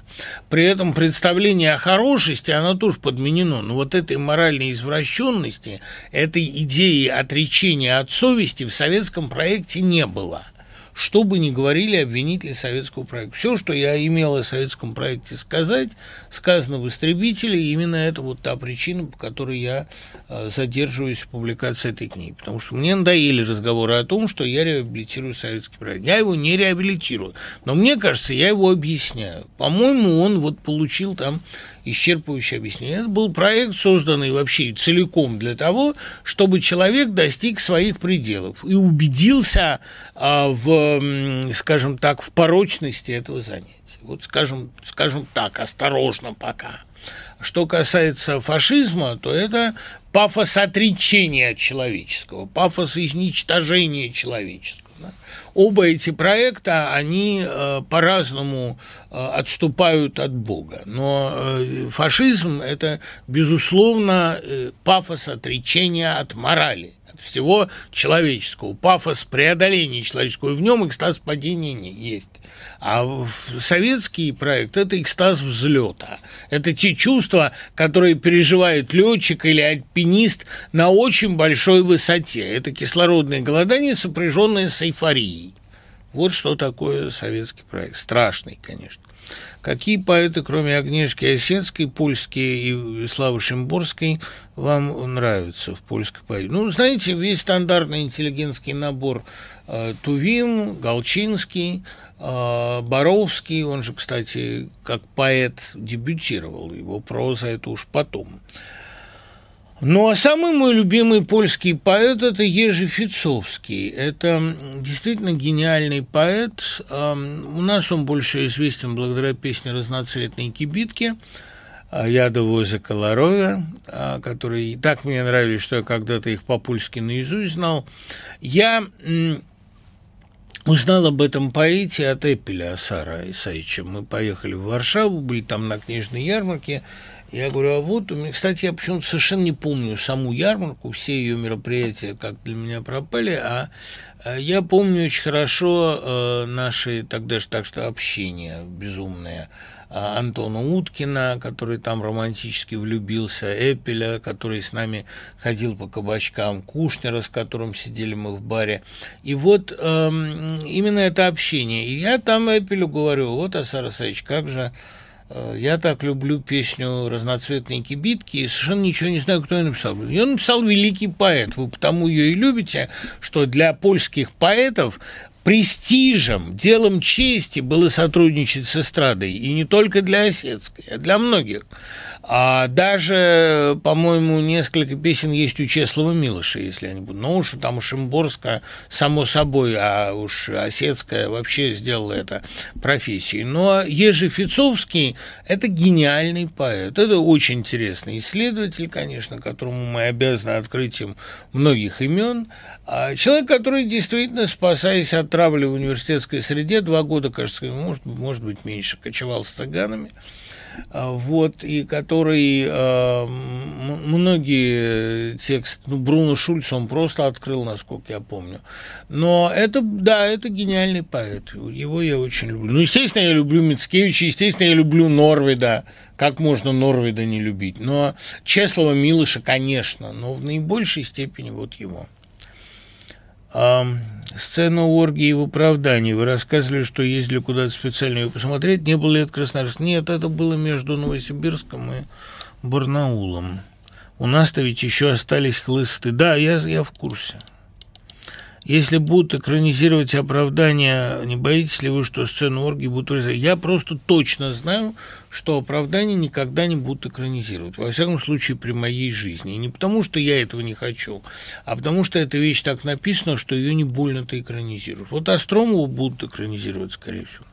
Speaker 1: При этом представление о хорошести, оно тоже подменено. Но вот этой моральной извращенности, этой идеи отречения от совести в советском проекте не было – что бы ни говорили обвинители советского проекта. Все, что я имел о советском проекте сказать, сказано в «Истребителе», и именно это вот та причина, по которой я э, задерживаюсь в публикации этой книги. Потому что мне надоели разговоры о том, что я реабилитирую советский проект. Я его не реабилитирую, но мне кажется, я его объясняю. По-моему, он вот получил там исчерпывающее объяснение. Это был проект, созданный вообще целиком для того, чтобы человек достиг своих пределов и убедился а, в, скажем так, в порочности этого занятия. Вот скажем, скажем так, осторожно пока. Что касается фашизма, то это пафос отречения человеческого, пафос изничтожения человеческого. Оба эти проекта, они э, по-разному э, отступают от Бога. Но э, фашизм – это, безусловно, пафос отречения от морали всего человеческого, пафос преодоления человеческого, в нем экстаз падения есть. А советский проект – это экстаз взлета. Это те чувства, которые переживает летчик или альпинист на очень большой высоте. Это кислородное голодание, сопряженное с эйфорией. Вот что такое советский проект. Страшный, конечно. Какие поэты, кроме Агнешки Осетской, польские и Славы Шимборской, вам нравятся в польской поэзии? Ну, знаете, весь стандартный интеллигентский набор э, Тувим, Галчинский, э, Боровский, он же, кстати, как поэт дебютировал, его проза это уж потом. Ну, а самый мой любимый польский поэт – это Ежи Фицовский. Это действительно гениальный поэт. У нас он больше известен благодаря песне «Разноцветные кибитки», Яда Воза Колоровя, которые так мне нравились, что я когда-то их по-польски наизусть знал. Я узнал об этом поэте от Эпеля Асара Исаича. Мы поехали в Варшаву, были там на книжной ярмарке, я говорю, а вот, у меня, кстати, я почему-то совершенно не помню саму ярмарку, все ее мероприятия как для меня пропали, а, а я помню очень хорошо э, наши тогда же так что общение безумное. А, Антона Уткина, который там романтически влюбился, Эпеля, который с нами ходил по кабачкам, Кушнера, с которым сидели мы в баре. И вот эм, именно это общение. И я там Эпелю говорю, вот, Асар Асаевич, как же я так люблю песню «Разноцветные кибитки» и совершенно ничего не знаю, кто ее написал. Ее написал великий поэт. Вы потому ее и любите, что для польских поэтов престижем, делом чести было сотрудничать с эстрадой, и не только для Осетской, а для многих. А даже, по-моему, несколько песен есть у Чеслова Милыша, если я не буду. Ну уж там Шимборска, само собой, а уж Осетская вообще сделала это профессией. Но Ежи Фицовский – это гениальный поэт. Это очень интересный исследователь, конечно, которому мы обязаны открытием многих имен. А человек, который действительно, спасаясь от травли в университетской среде, два года, кажется, может, может быть, меньше, кочевал с цыганами – а, вот, и который э, многие тексты, ну, Бруно Шульц он просто открыл, насколько я помню. Но это, да, это гениальный поэт, его я очень люблю. Ну, естественно, я люблю Мицкевича, естественно, я люблю Норведа, как можно Норведа не любить. Но Чеслова Милыша, конечно, но в наибольшей степени вот его. Сцена оргии в оправдании. Вы рассказывали, что ездили куда-то специально ее посмотреть. Не было ли это Красноярск? Нет, это было между Новосибирском и Барнаулом. У нас-то ведь еще остались хлысты. Да, я, я в курсе. Если будут экранизировать оправдание, не боитесь ли вы, что сцену оргии будут? Я просто точно знаю, что оправдание никогда не будут экранизировать. Во всяком случае, при моей жизни. И не потому, что я этого не хочу, а потому, что эта вещь так написана, что ее не больно-то экранизируют. Вот Остромову будут экранизировать, скорее всего.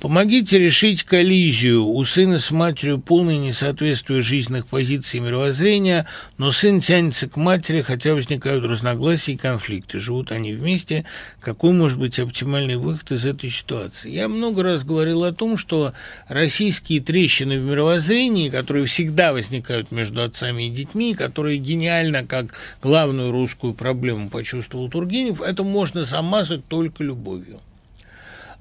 Speaker 1: Помогите решить коллизию. У сына с матерью полное несоответствие жизненных позиций и мировоззрения, но сын тянется к матери, хотя возникают разногласия и конфликты. Живут они вместе. Какой может быть оптимальный выход из этой ситуации? Я много раз говорил о том, что российские трещины в мировоззрении, которые всегда возникают между отцами и детьми, которые гениально как главную русскую проблему почувствовал Тургенев, это можно замазать только любовью.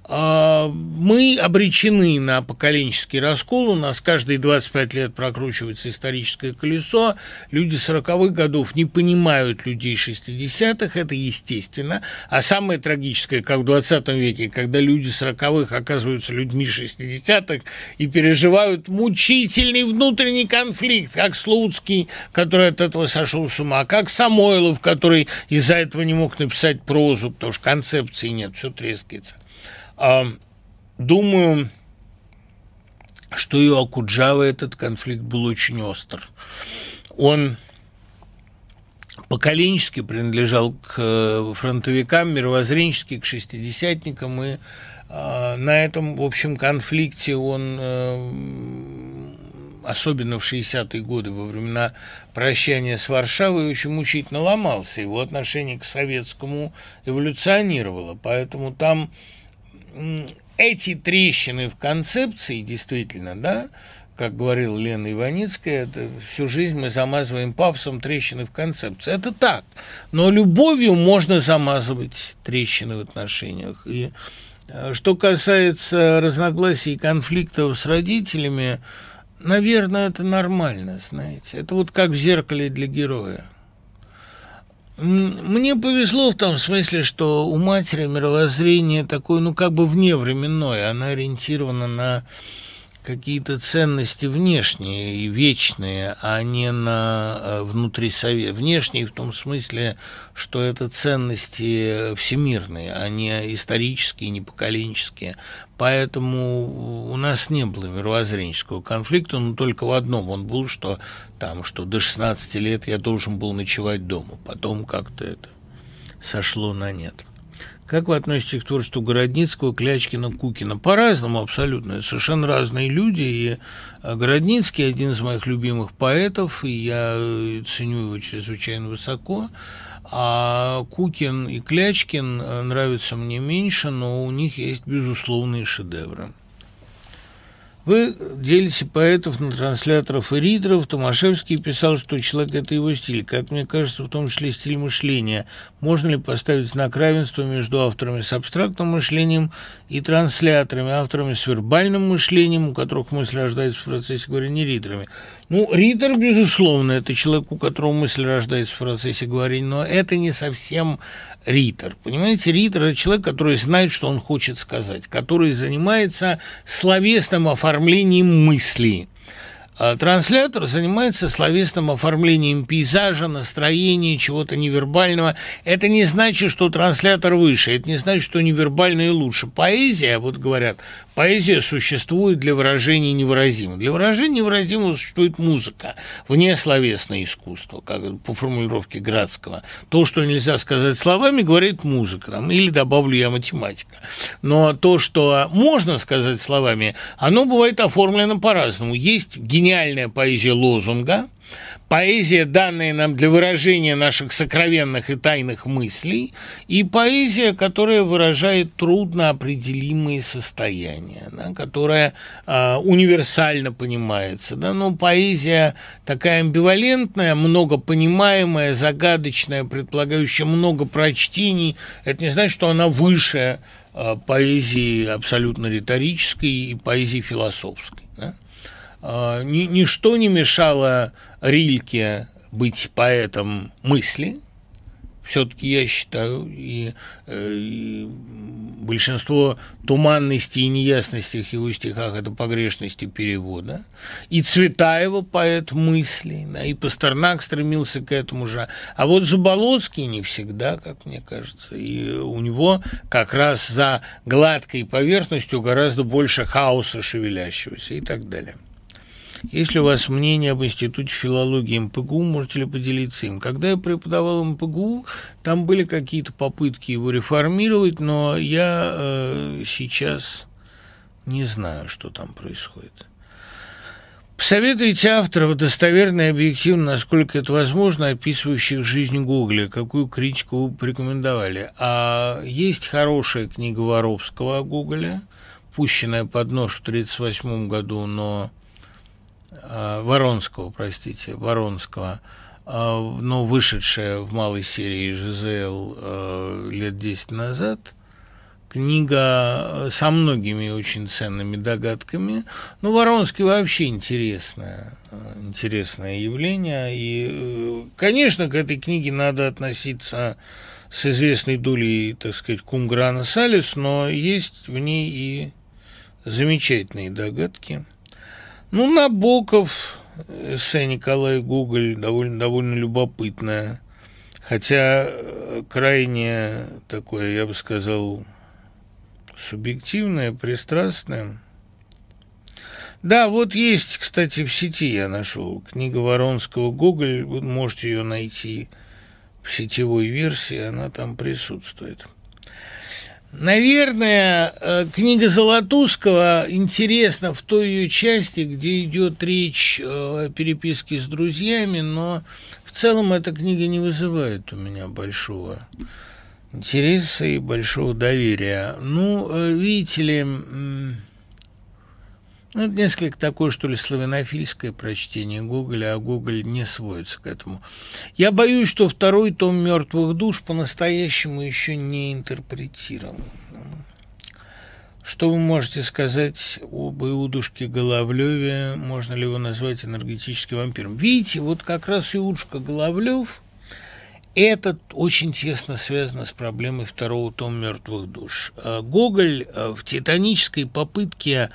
Speaker 1: А, мы обречены на поколенческий раскол. У нас каждые 25 лет прокручивается историческое колесо. Люди 40-х годов не понимают людей 60-х, это естественно. А самое трагическое, как в 20 веке, когда люди 40-х оказываются людьми 60-х и переживают мучительный внутренний конфликт, как Слуцкий, который от этого сошел с ума, как Самойлов, который из-за этого не мог написать прозу, потому что концепции нет, все трескается. Думаю, что и у Акуджава этот конфликт был очень остр. Он поколенчески принадлежал к э, фронтовикам, мировоззренчески к шестидесятникам, и э, на этом, в общем, конфликте он, э, особенно в 60-е годы, во времена прощания с Варшавой, очень мучительно ломался. Его отношение к советскому эволюционировало, поэтому там эти трещины в концепции, действительно, да, как говорил Лена Иваницкая, это всю жизнь мы замазываем папсом трещины в концепции. Это так. Но любовью можно замазывать трещины в отношениях. И э, что касается разногласий и конфликтов с родителями, наверное, это нормально, знаете. Это вот как в зеркале для героя. Мне повезло в том смысле, что у матери мировоззрение такое, ну, как бы вневременное. Она ориентирована на какие-то ценности внешние и вечные, а не на э, внутри совет. Внешние в том смысле, что это ценности всемирные, а не исторические, не поколенческие. Поэтому у нас не было мировоззренческого конфликта, но только в одном он был, что там, что до 16 лет я должен был ночевать дома. Потом как-то это сошло на нет. Как вы относитесь к творчеству Городницкого, Клячкина, Кукина? По-разному абсолютно. Это совершенно разные люди. И э, Городницкий один из моих любимых поэтов, и я э, ценю его чрезвычайно высоко. А Кукин и Клячкин э, нравятся мне меньше, но у них есть безусловные шедевры. Вы делите поэтов на трансляторов и ридеров. Томашевский писал, что человек – это его стиль. Как мне кажется, в том числе стиль мышления. Можно ли поставить знак равенства между авторами с абстрактным мышлением и трансляторами, авторами с вербальным мышлением, у которых мысль рождается в процессе говорения, ридерами? Ну, ридер, безусловно, это человек, у которого мысль рождается в процессе говорения, но это не совсем ритор. Понимаете, ритор – это человек, который знает, что он хочет сказать, который занимается словесным оформлением мысли. А транслятор занимается словесным оформлением пейзажа, настроения, чего-то невербального. Это не значит, что транслятор выше, это не значит, что невербальное лучше. Поэзия, вот говорят, поэзия существует для выражения невыразимого. Для выражения невыразимого существует музыка, вне словесное искусство, как по формулировке Градского. То, что нельзя сказать словами, говорит музыка, там, или добавлю я математика. Но то, что можно сказать словами, оно бывает оформлено по-разному. Есть гениальность гениальная поэзия лозунга, поэзия, данная нам для выражения наших сокровенных и тайных мыслей, и поэзия, которая выражает трудно определимые состояния, да, которая э, универсально понимается. Да, но поэзия такая амбивалентная, многопонимаемая, загадочная, предполагающая много прочтений. Это не значит, что она выше э, поэзии абсолютно риторической и поэзии философской. Да? А, ни, ничто не мешало Рильке быть поэтом мысли. Все-таки я считаю, и, э, и большинство туманности и неясностей в его стихах – это погрешности перевода. И Цветаева – поэт мысли, да, и Пастернак стремился к этому же. А вот Заболоцкий не всегда, как мне кажется. И у него как раз за гладкой поверхностью гораздо больше хаоса шевелящегося и так далее. Если у вас мнение об Институте филологии МПГУ, можете ли поделиться им? Когда я преподавал МПГУ, там были какие-то попытки его реформировать, но я э, сейчас не знаю, что там происходит. Посоветуйте авторов достоверно и объективно, насколько это возможно, описывающих жизнь Гугля, какую критику вы порекомендовали. А есть хорошая книга Воровского о Гугле, пущенная под нож в 1938 году, но Воронского, простите, Воронского, э, но вышедшая в малой серии ЖЗЛ э, лет 10 назад, книга со многими очень ценными догадками. Ну, Воронский вообще интересное, интересное явление. И, конечно, к этой книге надо относиться с известной долей, так сказать, кумграна салис, но есть в ней и замечательные догадки – ну, Набоков, эссе Николай Гоголь довольно, довольно любопытное, хотя э, крайне такое, я бы сказал, субъективное, пристрастное. Да, вот есть, кстати, в сети я нашел книга Воронского «Гоголь». Вы можете ее найти в сетевой версии, она там присутствует. Наверное, э, книга Золотуского интересна в той ее части, где идет речь э, о переписке с друзьями, но в целом эта книга не вызывает у меня большого интереса и большого доверия. Ну, э, видите ли, ну, это несколько такое, что ли, славянофильское прочтение Гоголя, а Гоголь не сводится к этому. Я боюсь, что второй том «Мертвых душ» по-настоящему еще не интерпретирован. Что вы можете сказать об Иудушке Головлеве? Можно ли его назвать энергетическим вампиром? Видите, вот как раз Иудушка Головлев – это очень тесно связано с проблемой второго тома «Мертвых душ». А Гоголь э, в титанической попытке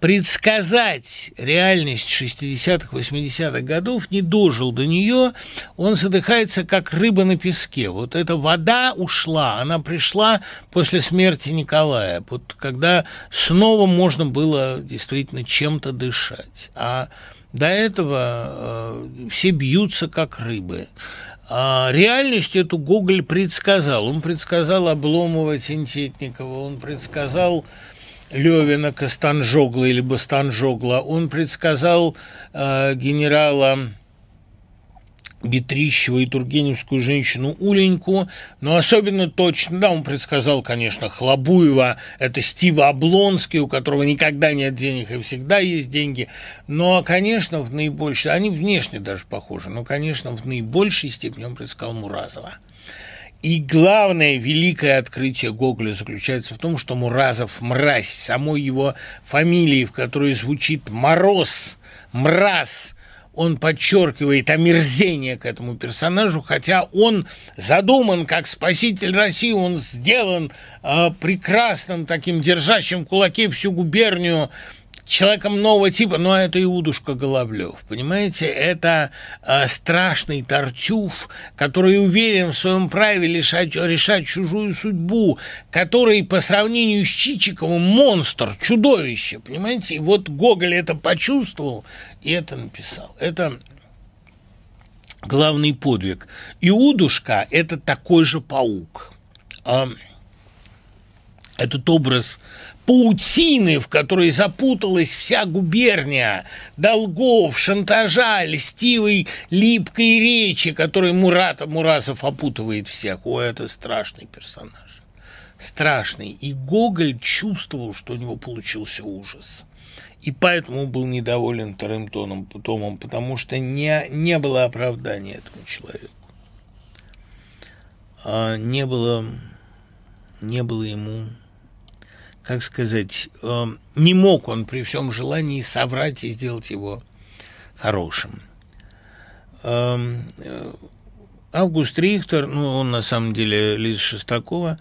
Speaker 1: предсказать реальность 60-х, 80-х годов, не дожил до нее, он задыхается, как рыба на песке. Вот эта вода ушла, она пришла после смерти Николая, вот когда снова можно было действительно чем-то дышать. А до этого э, все бьются, как рыбы. А реальность эту Гоголь предсказал. Он предсказал Обломова, Тинтетникова, он предсказал Левина Костанжогла или Бастанжогла, он предсказал э, генерала Бетрищева и Тургеневскую женщину Уленьку, но особенно точно, да, он предсказал, конечно, Хлобуева, это Стива Облонский, у которого никогда нет денег и всегда есть деньги, но, конечно, в наибольшей, они внешне даже похожи, но, конечно, в наибольшей степени он предсказал Муразова. И главное великое открытие Гоголя заключается в том, что Муразов – мразь, самой его фамилии, в которой звучит «мороз», «мраз», он подчеркивает омерзение к этому персонажу, хотя он задуман как спаситель России, он сделан э, прекрасным таким держащим в кулаке всю губернию человеком нового типа, но это Иудушка Головлев, понимаете? Это э, страшный Тартюф, который уверен в своем праве решать, решать чужую судьбу, который по сравнению с Чичиковым монстр, чудовище, понимаете? И вот Гоголь это почувствовал и это написал. Это главный подвиг. Иудушка – это такой же паук. Этот образ паутины, в которой запуталась вся губерния, долгов, шантажа, льстивой, липкой речи, которой Мурата Мурасов опутывает всех. О, это страшный персонаж. Страшный. И Гоголь чувствовал, что у него получился ужас. И поэтому был недоволен вторым тоном, томом, потому что не, не было оправдания этому человеку. А не было, не было ему как сказать, э, не мог он при всем желании соврать и сделать его хорошим. Эм, э, Август Рихтер, ну, он на самом деле Лиза Шестакова,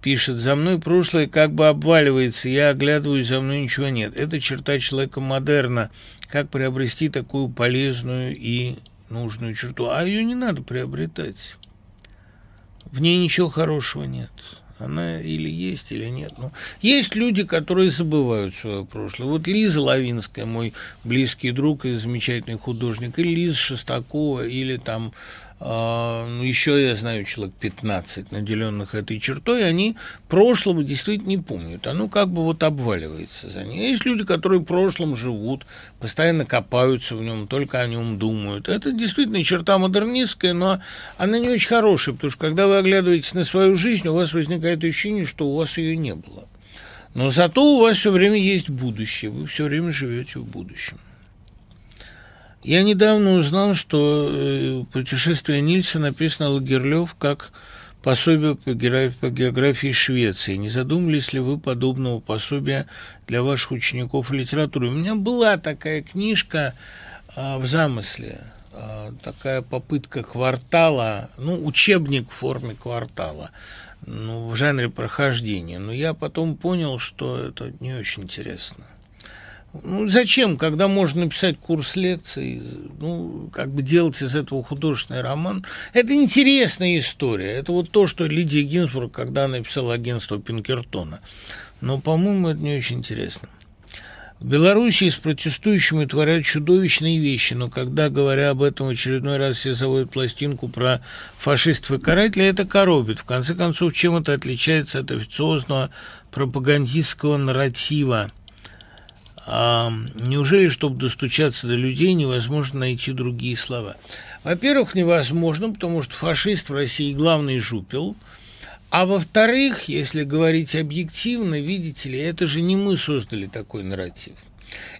Speaker 1: пишет, «За мной прошлое как бы обваливается, я оглядываюсь, за мной ничего нет. Это черта человека модерна. Как приобрести такую полезную и нужную черту? А ее не надо приобретать. В ней ничего хорошего нет». Она или есть, или нет. Но есть люди, которые забывают свое прошлое. Вот Лиза Лавинская, мой близкий друг и замечательный художник, или Лиза Шестакова, или там ну, еще я знаю человек 15, наделенных этой чертой, они прошлого действительно не помнят. Оно как бы вот обваливается за ней. Есть люди, которые в прошлом живут, постоянно копаются в нем, только о нем думают. Это действительно черта модернистская, но она не очень хорошая, потому что когда вы оглядываетесь на свою жизнь, у вас возникает ощущение, что у вас ее не было. Но зато у вас все время есть будущее, вы все время живете в будущем. Я недавно узнал, что э, путешествие Нильса написано Лагерлёв как пособие по географии Швеции. Не задумались ли вы подобного пособия для ваших учеников литературы? У меня была такая книжка а, в замысле, а, такая попытка квартала, ну, учебник в форме квартала, ну, в жанре прохождения. Но я потом понял, что это не очень интересно. Ну, зачем, когда можно написать курс лекций, ну, как бы делать из этого художественный роман? Это интересная история. Это вот то, что Лидия Гинзбург, когда написала агентство Пинкертона. Но, по-моему, это не очень интересно. В Белоруссии с протестующими творят чудовищные вещи, но когда, говоря об этом в очередной раз, все заводят пластинку про фашистов и карателей, это коробит. В конце концов, чем это отличается от официозного пропагандистского нарратива? Неужели, чтобы достучаться до людей, невозможно найти другие слова? Во-первых, невозможно, потому что фашист в России главный жупел – а во-вторых, если говорить объективно, видите ли, это же не мы создали такой нарратив.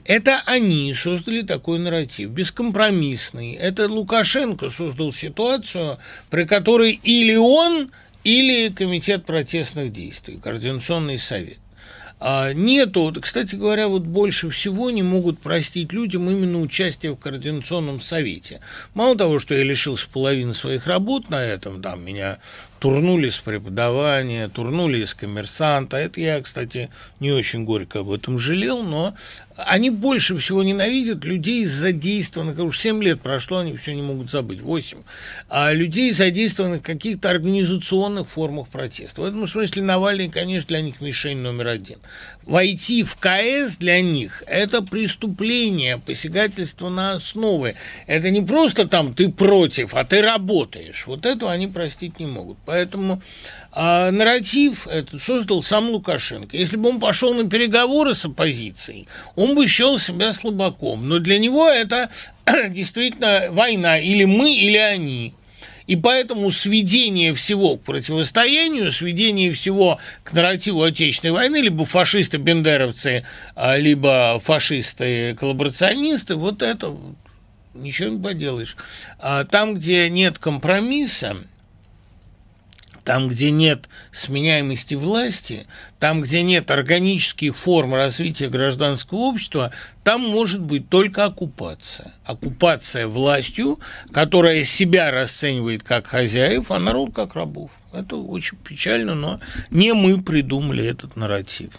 Speaker 1: Это они создали такой нарратив, бескомпромиссный. Это Лукашенко создал ситуацию, при которой или он, или Комитет протестных действий, Координационный совет. А нету, кстати говоря, вот больше всего не могут простить людям именно участие в Координационном совете. Мало того, что я лишился половины своих работ на этом, там меня турнули с преподавания, турнули из коммерсанта. Это я, кстати, не очень горько об этом жалел, но они больше всего ненавидят людей задействованных, уж 7 лет прошло, они все не могут забыть, 8, а людей, задействованных в каких-то организационных формах протеста. В этом смысле Навальный, конечно, для них мишень номер один. Войти в КС для них – это преступление, посягательство на основы. Это не просто там ты против, а ты работаешь. Вот этого они простить не могут. Поэтому а нарратив этот создал сам Лукашенко. Если бы он пошел на переговоры с оппозицией, он бы счел себя слабаком. Но для него это действительно война. Или мы, или они. И поэтому сведение всего к противостоянию, сведение всего к нарративу Отечественной войны, либо фашисты-бендеровцы, а, либо фашисты-коллаборационисты, вот это ничего не поделаешь. А там, где нет компромисса, там, где нет сменяемости власти, там, где нет органических форм развития гражданского общества, там может быть только оккупация. Оккупация властью, которая себя расценивает как хозяев, а народ как рабов. Это очень печально, но не мы придумали этот нарратив.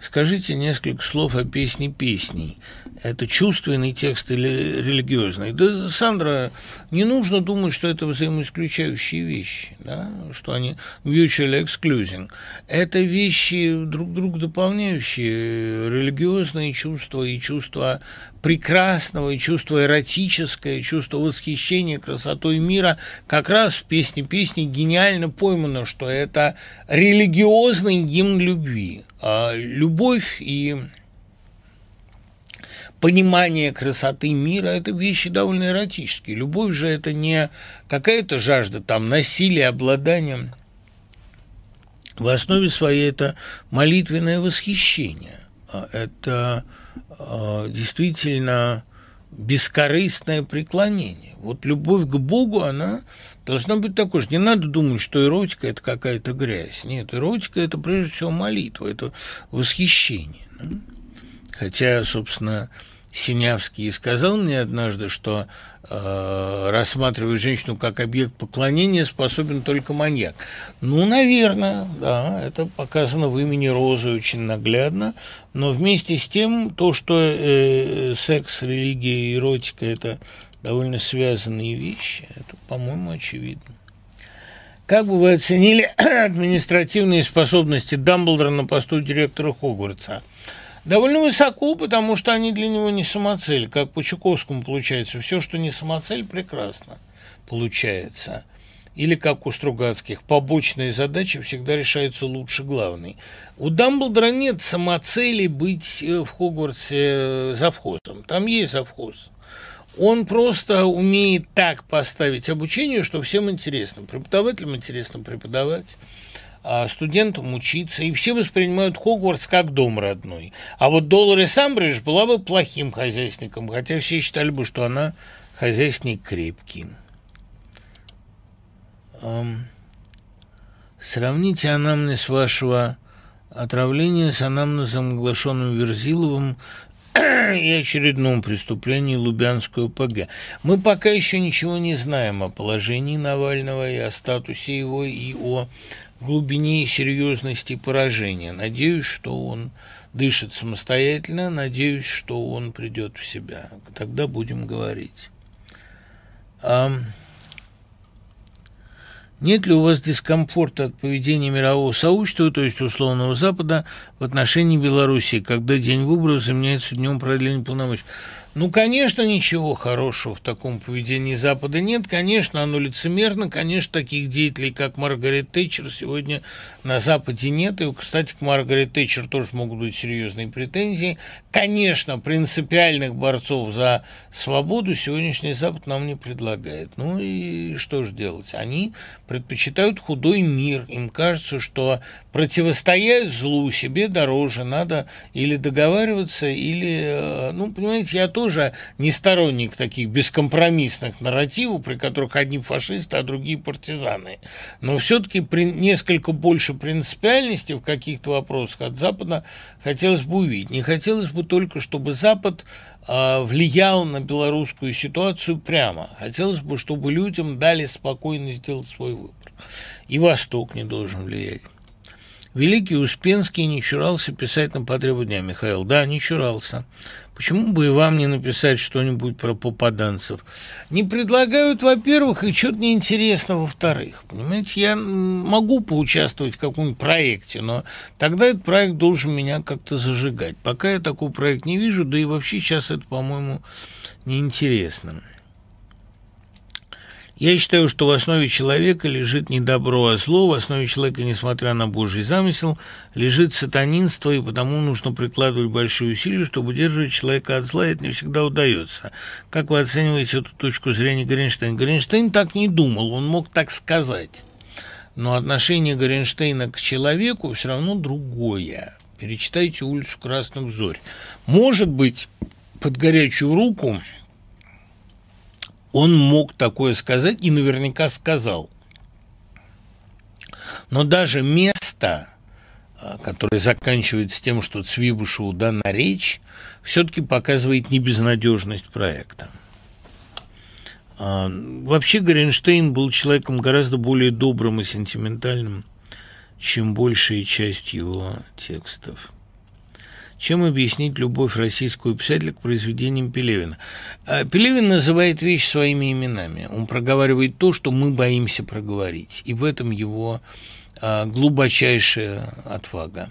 Speaker 1: Скажите несколько слов о песне песней. Это чувственный текст или религиозный? Да, Сандра, не нужно думать, что это взаимоисключающие вещи, да? что они mutually excluding. Это вещи друг друга дополняющие. Религиозные чувства и чувства прекрасного, и чувство эротическое, чувство восхищения красотой мира как раз в песне песни гениально поймано, что это религиозный гимн любви. А любовь и понимание красоты мира – это вещи довольно эротические. Любовь же – это не какая-то жажда там насилия, обладания. В основе своей это молитвенное восхищение. А это э, действительно бескорыстное преклонение. Вот любовь к Богу, она должна быть такой же. Не надо думать, что эротика – это какая-то грязь. Нет, эротика – это прежде всего молитва, это восхищение. Хотя, собственно, Синявский сказал мне однажды, что э, рассматривать женщину как объект поклонения способен только маньяк. Ну, наверное, да, это показано в имени Розы очень наглядно, но вместе с тем то, что э, секс, религия и эротика – это довольно связанные вещи, это, по-моему, очевидно. Как бы вы оценили административные способности Дамблдора на посту директора Хогвартса – Довольно высоко, потому что они для него не самоцель, как по Чуковскому получается. Все, что не самоцель, прекрасно получается. Или как у Стругацких, побочные задачи всегда решаются лучше главной. У Дамблдора нет самоцели быть э, в Хогвартсе э, завхозом. Там есть завхоз. Он просто умеет так поставить обучение, что всем интересно. Преподавателям интересно преподавать студентам учиться, и все воспринимают Хогвартс как дом родной. А вот Долорес Амбридж была бы плохим хозяйственником, хотя все считали бы, что она хозяйственник крепкий. Сравните анамнез вашего отравления с анамнезом, оглашенным Верзиловым и очередном преступлении Лубянской ОПГ. Мы пока еще ничего не знаем о положении Навального и о статусе его, и о глубине и серьезности поражения. Надеюсь, что он дышит самостоятельно, надеюсь, что он придет в себя. Тогда будем говорить. Нет ли у вас дискомфорта от поведения мирового сообщества, то есть условного Запада, в отношении Беларуси, когда день выборов заменяется днем продления полномочий? Ну, конечно, ничего хорошего в таком поведении Запада нет. Конечно, оно лицемерно. Конечно, таких деятелей, как Маргарет Тэтчер, сегодня на Западе нет. И, кстати, к Маргарет Тэтчер тоже могут быть серьезные претензии. Конечно, принципиальных борцов за свободу сегодняшний Запад нам не предлагает. Ну и что же делать? Они предпочитают худой мир. Им кажется, что противостоять злу себе дороже. Надо или договариваться, или... Э, ну, понимаете, я тоже тоже не сторонник таких бескомпромиссных нарративов, при которых одни фашисты, а другие партизаны. Но все-таки при несколько больше принципиальности в каких-то вопросах от Запада хотелось бы увидеть. Не хотелось бы только, чтобы Запад э, влиял на белорусскую ситуацию прямо. Хотелось бы, чтобы людям дали спокойно сделать свой выбор. И Восток не должен влиять. Великий Успенский не чурался писать на потребу дня, Михаил. Да, не чурался. Почему бы и вам не написать что-нибудь про попаданцев? Не предлагают, во-первых, и что-то неинтересно, во-вторых. Понимаете, я могу поучаствовать в каком-нибудь проекте, но тогда этот проект должен меня как-то зажигать. Пока я такой проект не вижу, да и вообще сейчас это, по-моему, неинтересно. Я считаю, что в основе человека лежит не добро, а зло. В основе человека, несмотря на Божий замысел, лежит сатанинство, и потому нужно прикладывать большие усилия, чтобы удерживать человека от зла, и это не всегда удается. Как вы оцениваете эту точку зрения Горенштейна? Горенштейн так не думал, он мог так сказать. Но отношение Горенштейна к человеку все равно другое. Перечитайте «Улицу красных зорь». Может быть, под горячую руку он мог такое сказать и наверняка сказал. Но даже место, а, которое заканчивается тем, что Цвибушеву дана речь, все-таки показывает небезнадежность проекта. А, вообще Горенштейн был человеком гораздо более добрым и сентиментальным, чем большая часть его текстов. Чем объяснить любовь российского писателя к произведениям Пелевина? А, Пелевин называет вещи своими именами. Он проговаривает то, что мы боимся проговорить. И в этом его а, глубочайшая отвага.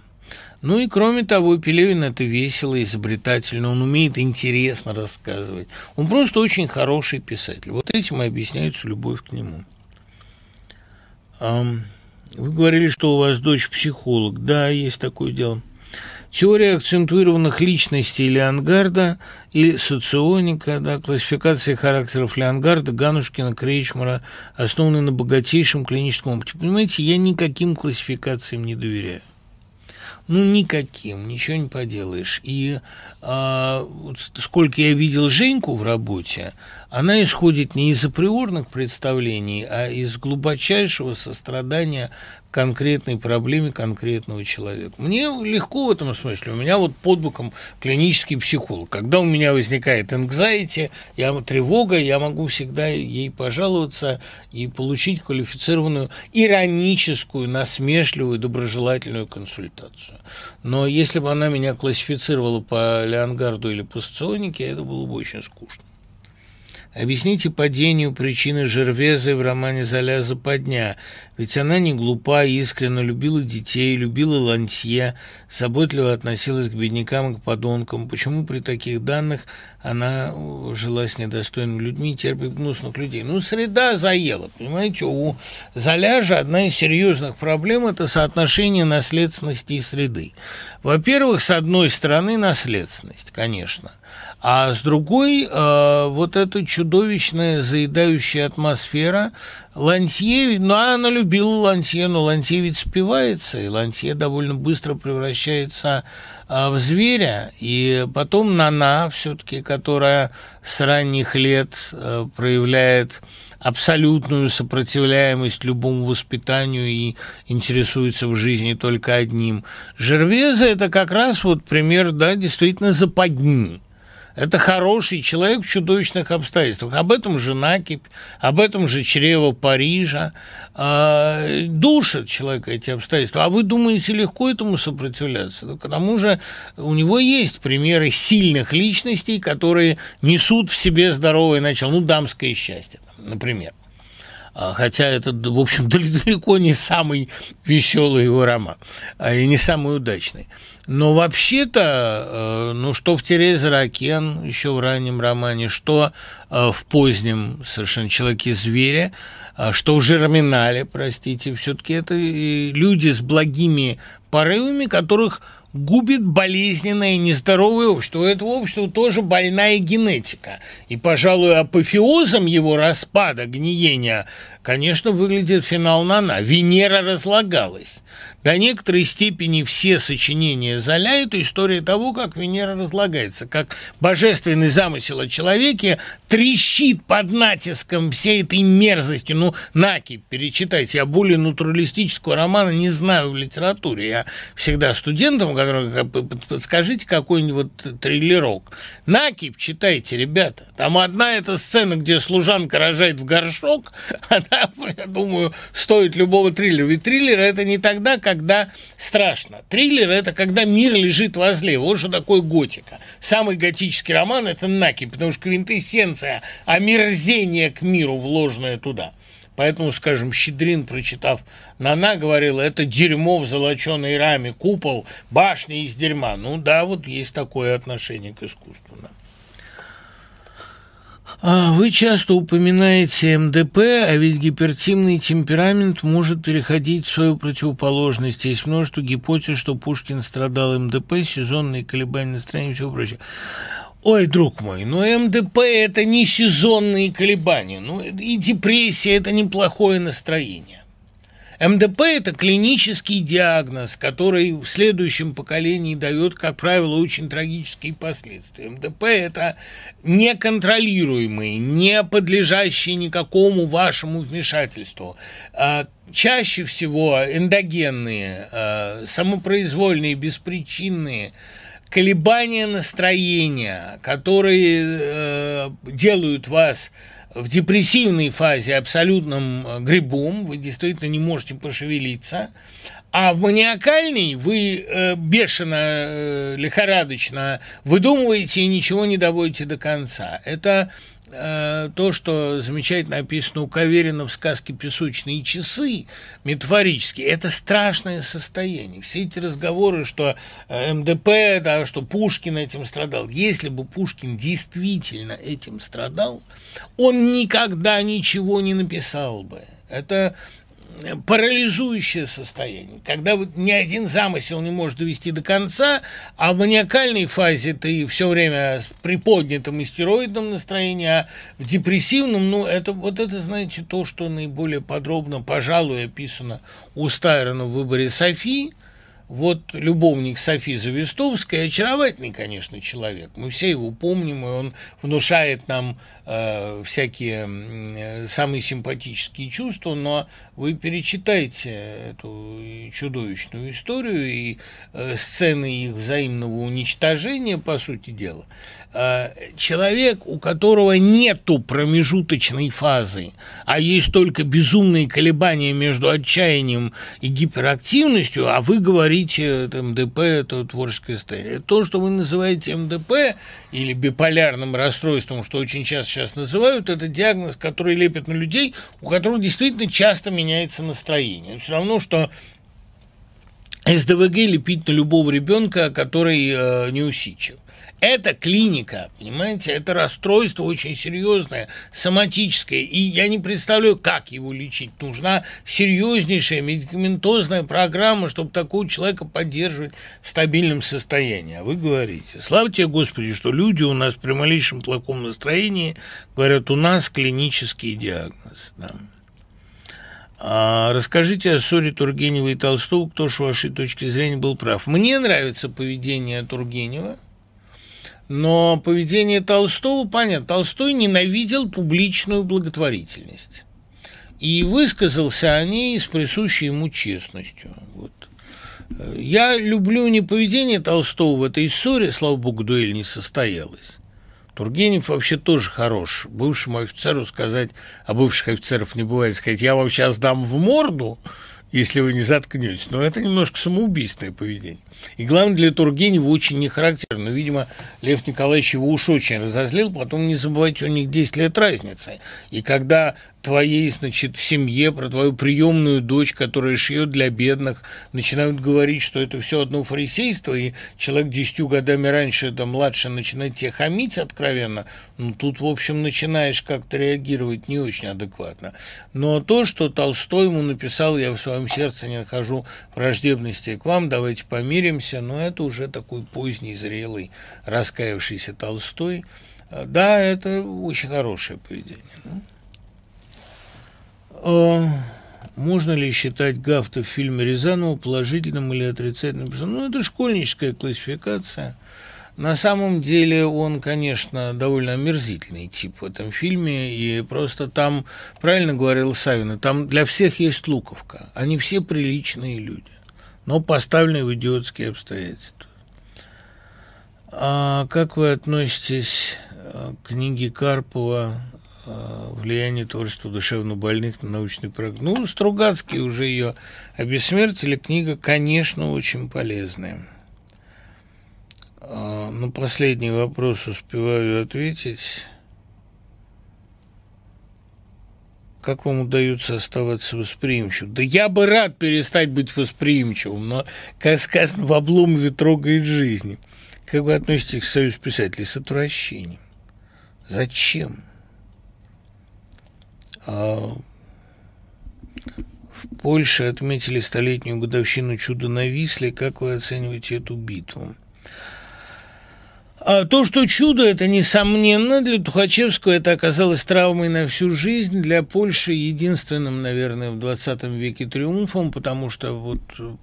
Speaker 1: Ну и кроме того, Пелевин это весело, изобретательно, он умеет интересно рассказывать. Он просто очень хороший писатель. Вот этим и объясняется любовь к нему. Вы говорили, что у вас дочь психолог. Да, есть такое дело. Теория акцентуированных личностей Леонгарда или соционика, да, классификация характеров Леонгарда, Ганушкина, Крейчмара, основанная на богатейшем клиническом опыте. Понимаете, я никаким классификациям не доверяю. Ну, никаким, ничего не поделаешь. И а, вот сколько я видел Женьку в работе, она исходит не из априорных представлений, а из глубочайшего сострадания конкретной проблеме конкретного человека. Мне легко в этом смысле. У меня вот под боком клинический психолог. Когда у меня возникает anxiety, я, тревога, я могу всегда ей пожаловаться и получить квалифицированную, ироническую, насмешливую, доброжелательную консультацию. Но если бы она меня классифицировала по Леонгарду или по соционике, это было бы очень скучно. Объясните падению причины Жервезы в романе «Золя западня», ведь она не глупа, искренне любила детей, любила лансье, заботливо относилась к беднякам и к подонкам. Почему при таких данных она жила с недостойными людьми терпит гнусных людей? Ну, среда заела, понимаете? У Золя же одна из серьезных проблем – это соотношение наследственности и среды. Во-первых, с одной стороны, наследственность, конечно – а с другой, э, вот эта чудовищная заедающая атмосфера. Лансье, ну, она любила Лансье, но Лансье ведь спивается, и Лансье довольно быстро превращается э, в зверя. И потом Нана, все-таки, которая с ранних лет э, проявляет абсолютную сопротивляемость любому воспитанию и интересуется в жизни только одним. Жервеза – это как раз вот пример, да, действительно западни. Это хороший человек в чудовищных обстоятельствах. Об этом же накипь, об этом же чрево Парижа. Э, душат человека эти обстоятельства. А вы думаете, легко этому сопротивляться? Ну, к тому же у него есть примеры сильных личностей, которые несут в себе здоровое начало. Ну, дамское счастье, например. А, хотя это, в общем, далеко не самый веселый его роман а, и не самый удачный. Но вообще-то, э, ну, что в Терезе Ракен, еще в раннем романе, что э, в позднем совершенно «Человеке-звере», э, что в «Жерминале», простите, все-таки это люди с благими порывами, которых губит болезненное и нездоровое общество. У этого общества тоже больная генетика. И, пожалуй, апофеозом его распада, гниения, конечно, выглядит финал Нана. Венера разлагалась. До некоторой степени все сочинения Золя – это история того, как Венера разлагается, как божественный замысел о человеке трещит под натиском всей этой мерзости. Ну, Наки, перечитайте. Я более натуралистического романа не знаю в литературе. Я всегда студентам, которым подскажите какой-нибудь триллерок. Наки, читайте, ребята. Там одна эта сцена, где служанка рожает в горшок, она, я думаю, стоит любого триллера. Ведь триллер – это не тогда, как когда страшно. Триллер – это когда мир лежит возле. Вот что такое готика. Самый готический роман – это Наки, потому что квинтэссенция омерзение к миру, вложенное туда. Поэтому, скажем, Щедрин, прочитав Нана, говорил, это дерьмо в золоченой раме, купол, башня из дерьма. Ну да, вот есть такое отношение к искусству. Да. А, вы часто упоминаете МДП, а ведь гипертимный темперамент может переходить в свою противоположность. Есть множество гипотез, что Пушкин страдал МДП, сезонные колебания настроения и все прочее. Ой, друг мой, ну МДП – это не сезонные колебания, ну и депрессия – это неплохое настроение. МДП – это клинический диагноз, который в следующем поколении дает, как правило, очень трагические последствия. МДП – это неконтролируемые, не подлежащие никакому вашему вмешательству. А, чаще всего эндогенные, а, самопроизвольные, беспричинные колебания настроения, которые э, делают вас в депрессивной фазе абсолютным э, грибом, вы действительно не можете пошевелиться, а в маниакальной вы э, бешено, э, лихорадочно выдумываете и ничего не доводите до конца. Это Э, то, что замечательно описано у Каверина в сказке «Песочные часы», метафорически, это страшное состояние. Все эти разговоры, что э, МДП, да, что Пушкин этим страдал. Если бы Пушкин действительно этим страдал, он никогда ничего не написал бы. Это парализующее состояние, когда вот ни один замысел не может довести до конца, а в маниакальной фазе ты все время с приподнятым истероидным настроением, а в депрессивном, ну, это вот это, знаете, то, что наиболее подробно, пожалуй, описано у Стайрона в выборе Софии – вот любовник Софи Завистовской, очаровательный, конечно, человек. Мы все его помним, и он внушает нам э, всякие э, самые симпатические чувства, но вы перечитайте эту чудовищную историю и э, сцены их взаимного уничтожения, по сути дела. Э, человек, у которого нету промежуточной фазы, а есть только безумные колебания между отчаянием и гиперактивностью, а вы говорите, МДП – это творческая история. То, что вы называете МДП или биполярным расстройством, что очень часто сейчас называют, это диагноз, который лепят на людей, у которых действительно часто меняется настроение. Все равно, что СДВГ лепить на любого ребенка, который э, неусидчив. Это клиника, понимаете, это расстройство очень серьезное, соматическое, и я не представляю, как его лечить. Нужна серьезнейшая медикаментозная программа, чтобы такого человека поддерживать в стабильном состоянии. А вы говорите, слава тебе, Господи, что люди у нас при малейшем плохом настроении говорят, у нас клинический диагноз. Да. А расскажите о ссоре Тургенева и Толстого, кто с вашей точки зрения был прав. Мне нравится поведение Тургенева, но поведение Толстого, понятно, Толстой ненавидел публичную благотворительность и высказался о ней с присущей ему честностью. Вот. Я люблю не поведение Толстого в этой ссоре, слава богу, дуэль не состоялась. Тургенев вообще тоже хорош. Бывшему офицеру сказать, а бывших офицеров не бывает, сказать, я вам сейчас дам в морду, если вы не заткнетесь. Но это немножко самоубийственное поведение. И главное, для Тургенева очень не характерно. Видимо, Лев Николаевич его уж очень разозлил. Потом не забывайте, у них 10 лет разницы. И когда твоей, значит, семье, про твою приемную дочь, которая шьет для бедных, начинают говорить, что это все одно фарисейство, и человек десятью годами раньше, это младше, начинает тебе хамить откровенно, ну, тут, в общем, начинаешь как-то реагировать не очень адекватно. Но то, что Толстой ему написал, я в своем сердце не нахожу враждебности к вам, давайте помиримся, но это уже такой поздний, зрелый, раскаявшийся Толстой. Да, это очень хорошее поведение. А можно ли считать Гафта в фильме Рязанова положительным или отрицательным? Ну, это школьническая классификация. На самом деле он, конечно, довольно омерзительный тип в этом фильме, и просто там, правильно говорил Савина, там для всех есть луковка. Они все приличные люди, но поставлены в идиотские обстоятельства. А как вы относитесь э, к книге Карпова Э, влияние творчества душевнобольных на научный прогресс. Ну, Стругацкий уже ее обессмертили. Книга, конечно, очень полезная. А, на последний вопрос успеваю ответить. Как вам удается оставаться восприимчивым? Да я бы рад перестать быть восприимчивым, но, как сказано, в обломове трогает жизнь. Как вы относитесь к союзу писателей? С отвращением. Зачем? А, в Польше отметили столетнюю годовщину чуда на Висле. Как вы оцениваете эту битву? А то, что чудо, это несомненно, для Тухачевского это оказалось травмой на всю жизнь, для Польши единственным, наверное, в 20 веке триумфом, потому что вот э,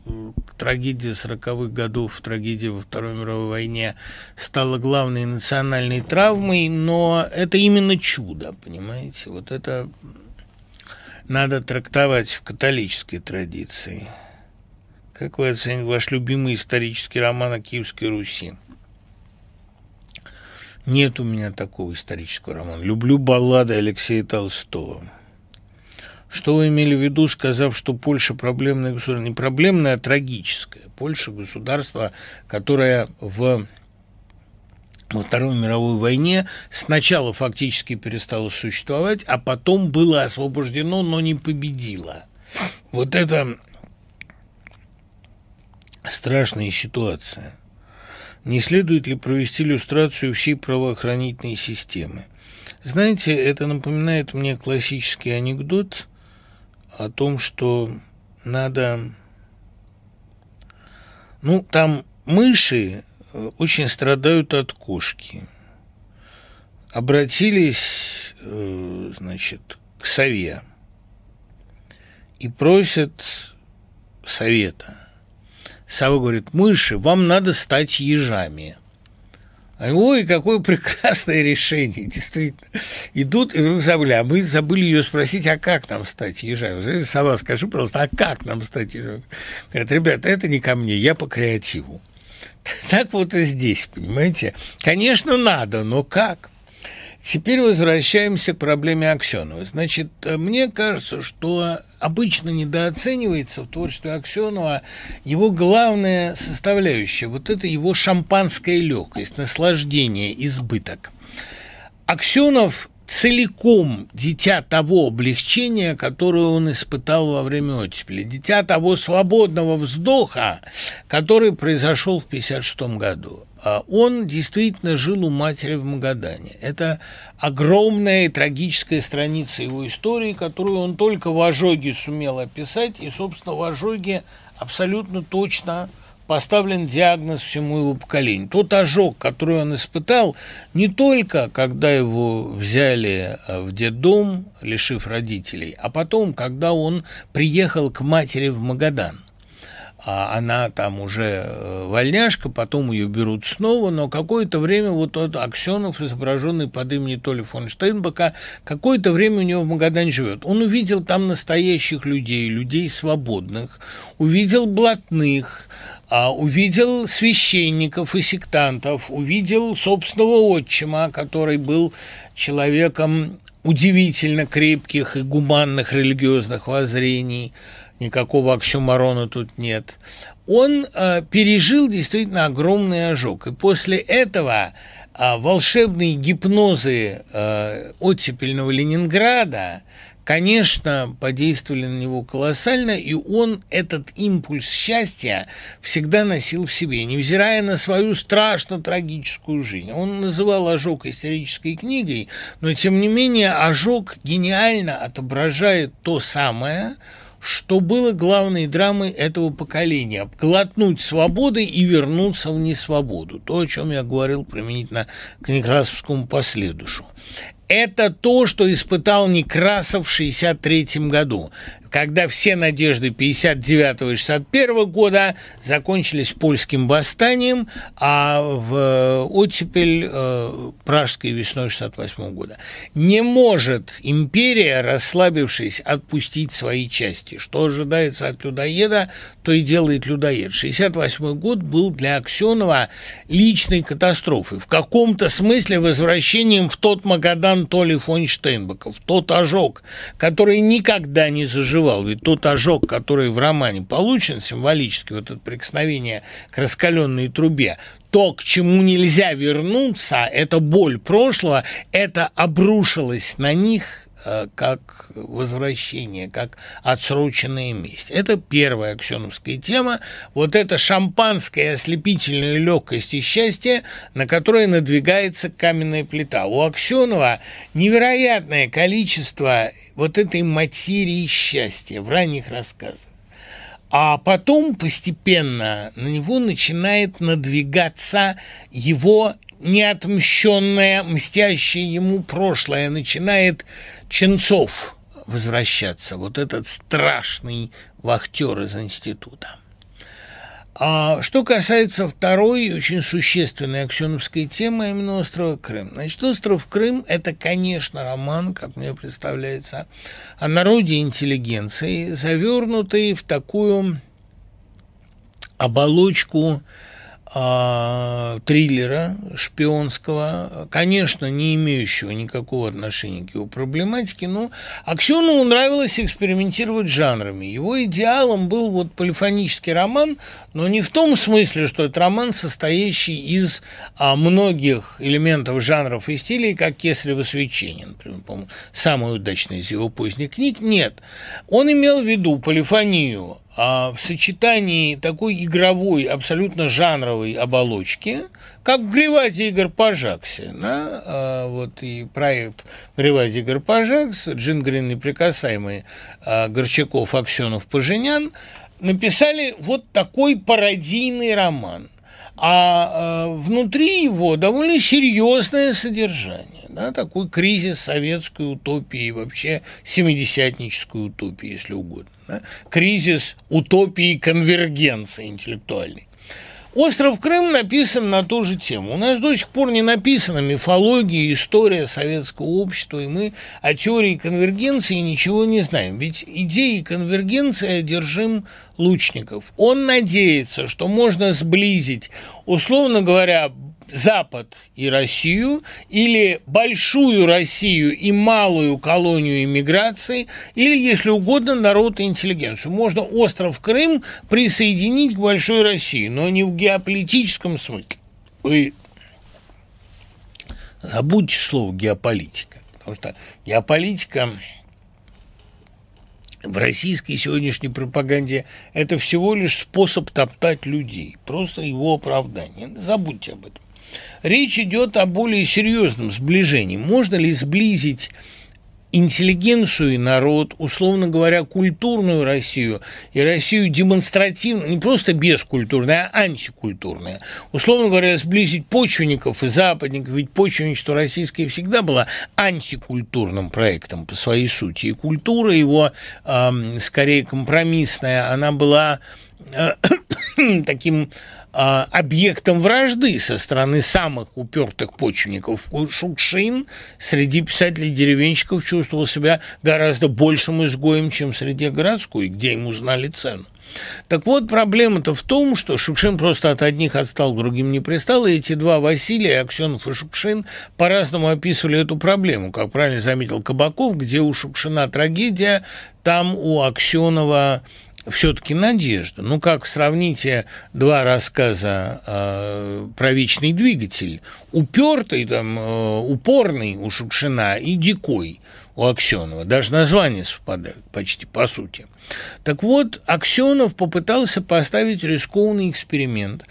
Speaker 1: трагедия 40-х годов, трагедия во Второй мировой войне стала главной национальной травмой, но это именно чудо, понимаете? Вот это надо трактовать в католической традиции. Как вы оцените ваш любимый исторический роман о Киевской Руси? Нет у меня такого исторического романа. Люблю баллады Алексея Толстого. Что вы имели в виду, сказав, что Польша проблемное государство? Не проблемное, а трагическое. Польша – государство, которое в во Второй мировой войне сначала фактически перестало существовать, а потом было освобождено, но не победило. Вот это страшная ситуация не следует ли провести иллюстрацию всей правоохранительной системы. Знаете, это напоминает мне классический анекдот о том, что надо... Ну, там мыши э, очень страдают от кошки. Обратились, э, значит, к сове и просят совета – Сова говорит, мыши, вам надо стать ежами. Ой, какое прекрасное решение, действительно. Идут и вдруг забыли, а мы забыли ее спросить, а как нам стать ежами? Сова, скажи, пожалуйста, а как нам стать ежами? Говорят, ребята, это не ко мне, я по креативу. Так вот и здесь, понимаете? Конечно, надо, но как? Теперь возвращаемся к проблеме Аксенова. Значит, мне кажется, что обычно недооценивается в творчестве Аксенова его главная составляющая. Вот это его шампанская легкость, наслаждение, избыток. Аксенов целиком дитя того облегчения, которое он испытал во время оттепели, дитя того свободного вздоха, который произошел в 1956 году. А он действительно жил у матери в Магадане. Это огромная и трагическая страница его истории, которую он только в ожоге сумел описать, и, собственно, в ожоге абсолютно точно поставлен диагноз всему его поколению. Тот ожог, который он испытал, не только когда его взяли э, в детдом, лишив родителей, а потом, когда он приехал к матери в Магадан – а она там уже э, вольняшка, потом ее берут снова, но какое-то время вот тот Аксенов, изображенный под именем Толи фон Штейнбека, какое-то время у него в Магадане живет. Он увидел там настоящих людей, людей свободных, увидел блатных, а, увидел священников и сектантов, увидел собственного отчима, который был человеком удивительно крепких и гуманных религиозных воззрений – никакого оксюмарона тут нет, он э, пережил действительно огромный ожог. И после этого э, волшебные гипнозы э, оттепельного Ленинграда, конечно, подействовали на него колоссально, и он этот импульс счастья всегда носил в себе, невзирая на свою страшно трагическую жизнь. Он называл ожог исторической книгой, но, тем не менее, ожог гениально отображает то самое, что было главной драмой этого поколения – глотнуть свободы и вернуться в несвободу. То, о чем я говорил применительно к Некрасовскому последушу это то, что испытал Некрасов в 1963 году когда все надежды 59 и 61 года закончились польским восстанием, а в э, оттепель э, пражской весной 68 года. Не может империя, расслабившись, отпустить свои части. Что ожидается от людоеда, то и делает людоед. 68 год был для Аксенова личной катастрофой. В каком-то смысле возвращением в тот Магадан Толи фон Штейнбека, в тот ожог, который никогда не заживал переживал. Ведь тот ожог, который в романе получен символически, вот это прикосновение к раскаленной трубе, то, к чему нельзя вернуться, это боль прошлого, это обрушилось на них как возвращение, как отсроченная месть. Это первая аксеновская тема. Вот это шампанское, ослепительная легкость и счастье, на которое надвигается каменная плита. У Аксенова невероятное количество вот этой материи счастья в ранних рассказах. А потом постепенно на него начинает надвигаться его неотмщенное, мстящее ему прошлое начинает Ченцов возвращаться, вот этот страшный вахтер из института. А что касается второй очень существенной аксеновской темы, именно острова Крым. Значит, остров Крым – это, конечно, роман, как мне представляется, о народе интеллигенции, завернутый в такую оболочку триллера шпионского, конечно, не имеющего никакого отношения к его проблематике, но Аксенову нравилось экспериментировать жанрами. Его идеалом был вот полифонический роман, но не в том смысле, что это роман, состоящий из а, многих элементов жанров и стилей, как «Кесарево свечение», например, по-моему, самый удачный из его поздних книг. Нет. Он имел в виду полифонию а в сочетании такой игровой, абсолютно жанровой оболочки, как в Гриваде Игорь Пожаксе, да, а, вот и проект Гриваде Игорь Пожакс, Джингрин неприкасаемый, а, Горчаков, Аксенов, Поженян, написали вот такой пародийный роман. А внутри его довольно серьезное содержание да, такой кризис советской утопии, вообще семидесятнической утопии, если угодно. Да? Кризис утопии конвергенции интеллектуальной. «Остров Крым» написан на ту же тему. У нас до сих пор не написана мифология, история советского общества, и мы о теории конвергенции ничего не знаем. Ведь идеей конвергенции одержим Лучников. Он надеется, что можно сблизить, условно говоря, Запад и Россию, или большую Россию и малую колонию иммиграции, или, если угодно, народ и интеллигенцию. Можно остров Крым присоединить к большой России, но не в геополитическом смысле. Вы забудьте слово геополитика, потому что геополитика в российской сегодняшней пропаганде это всего лишь способ топтать людей, просто его оправдание. Забудьте об этом. Речь идет о более серьезном сближении. Можно ли сблизить интеллигенцию и народ, условно говоря, культурную Россию и Россию демонстративно, не просто бескультурная, а антикультурная. Условно говоря, сблизить почвенников и западников, ведь почвенничество российское всегда было антикультурным проектом по своей сути. И культура его, скорее компромиссная, она была э, таким объектом вражды со стороны самых упертых почвенников. Шукшин среди писателей-деревенщиков чувствовал себя гораздо большим изгоем, чем среди городской, где ему знали цену. Так вот, проблема-то в том, что Шукшин просто от одних отстал, другим не пристал, и эти два Василия, Аксенов и Шукшин, по-разному описывали эту проблему. Как правильно заметил Кабаков, где у Шукшина трагедия, там у Аксенова все-таки надежда. Ну, как сравните два рассказа э, про вечный двигатель. Упертый, там, э, упорный у Шукшина и дикой у Аксенова. Даже название совпадает почти по сути. Так вот, Аксенов попытался поставить рискованный эксперимент,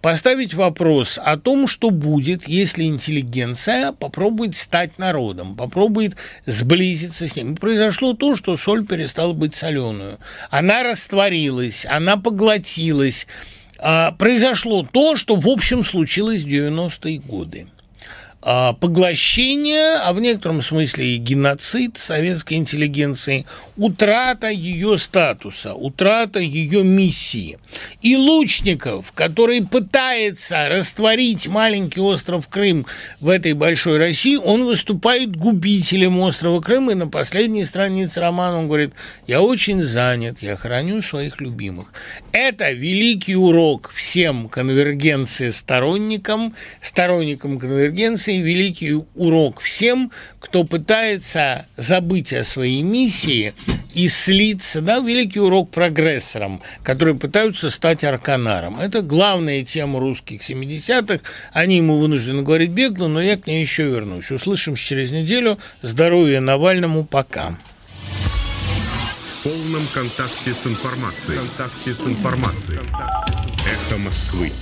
Speaker 1: поставить вопрос о том, что будет, если интеллигенция попробует стать народом, попробует сблизиться с ним. И произошло то, что соль перестала быть соленую. Она растворилась, она поглотилась. А, произошло то, что, в общем, случилось в 90-е годы. А, поглощение, а в некотором смысле и геноцид советской интеллигенции, утрата ее статуса, утрата ее миссии. И Лучников, который пытается растворить маленький остров Крым в этой большой России, он выступает губителем острова Крым, и на последней странице романа он говорит, я очень занят, я храню своих любимых. Это великий урок всем конвергенции сторонникам, сторонникам конвергенции, великий урок всем, кто пытается забыть о своей миссии и слиться, да, великий урок прогрессорам, которые пытаются стать арканаром. Это главная тема русских 70-х. Они ему вынуждены говорить бегло, но я к ней еще вернусь. Услышимся через неделю. Здоровья Навальному. Пока.
Speaker 2: В полном контакте с информацией. контакте с информацией. Эхо Москвы.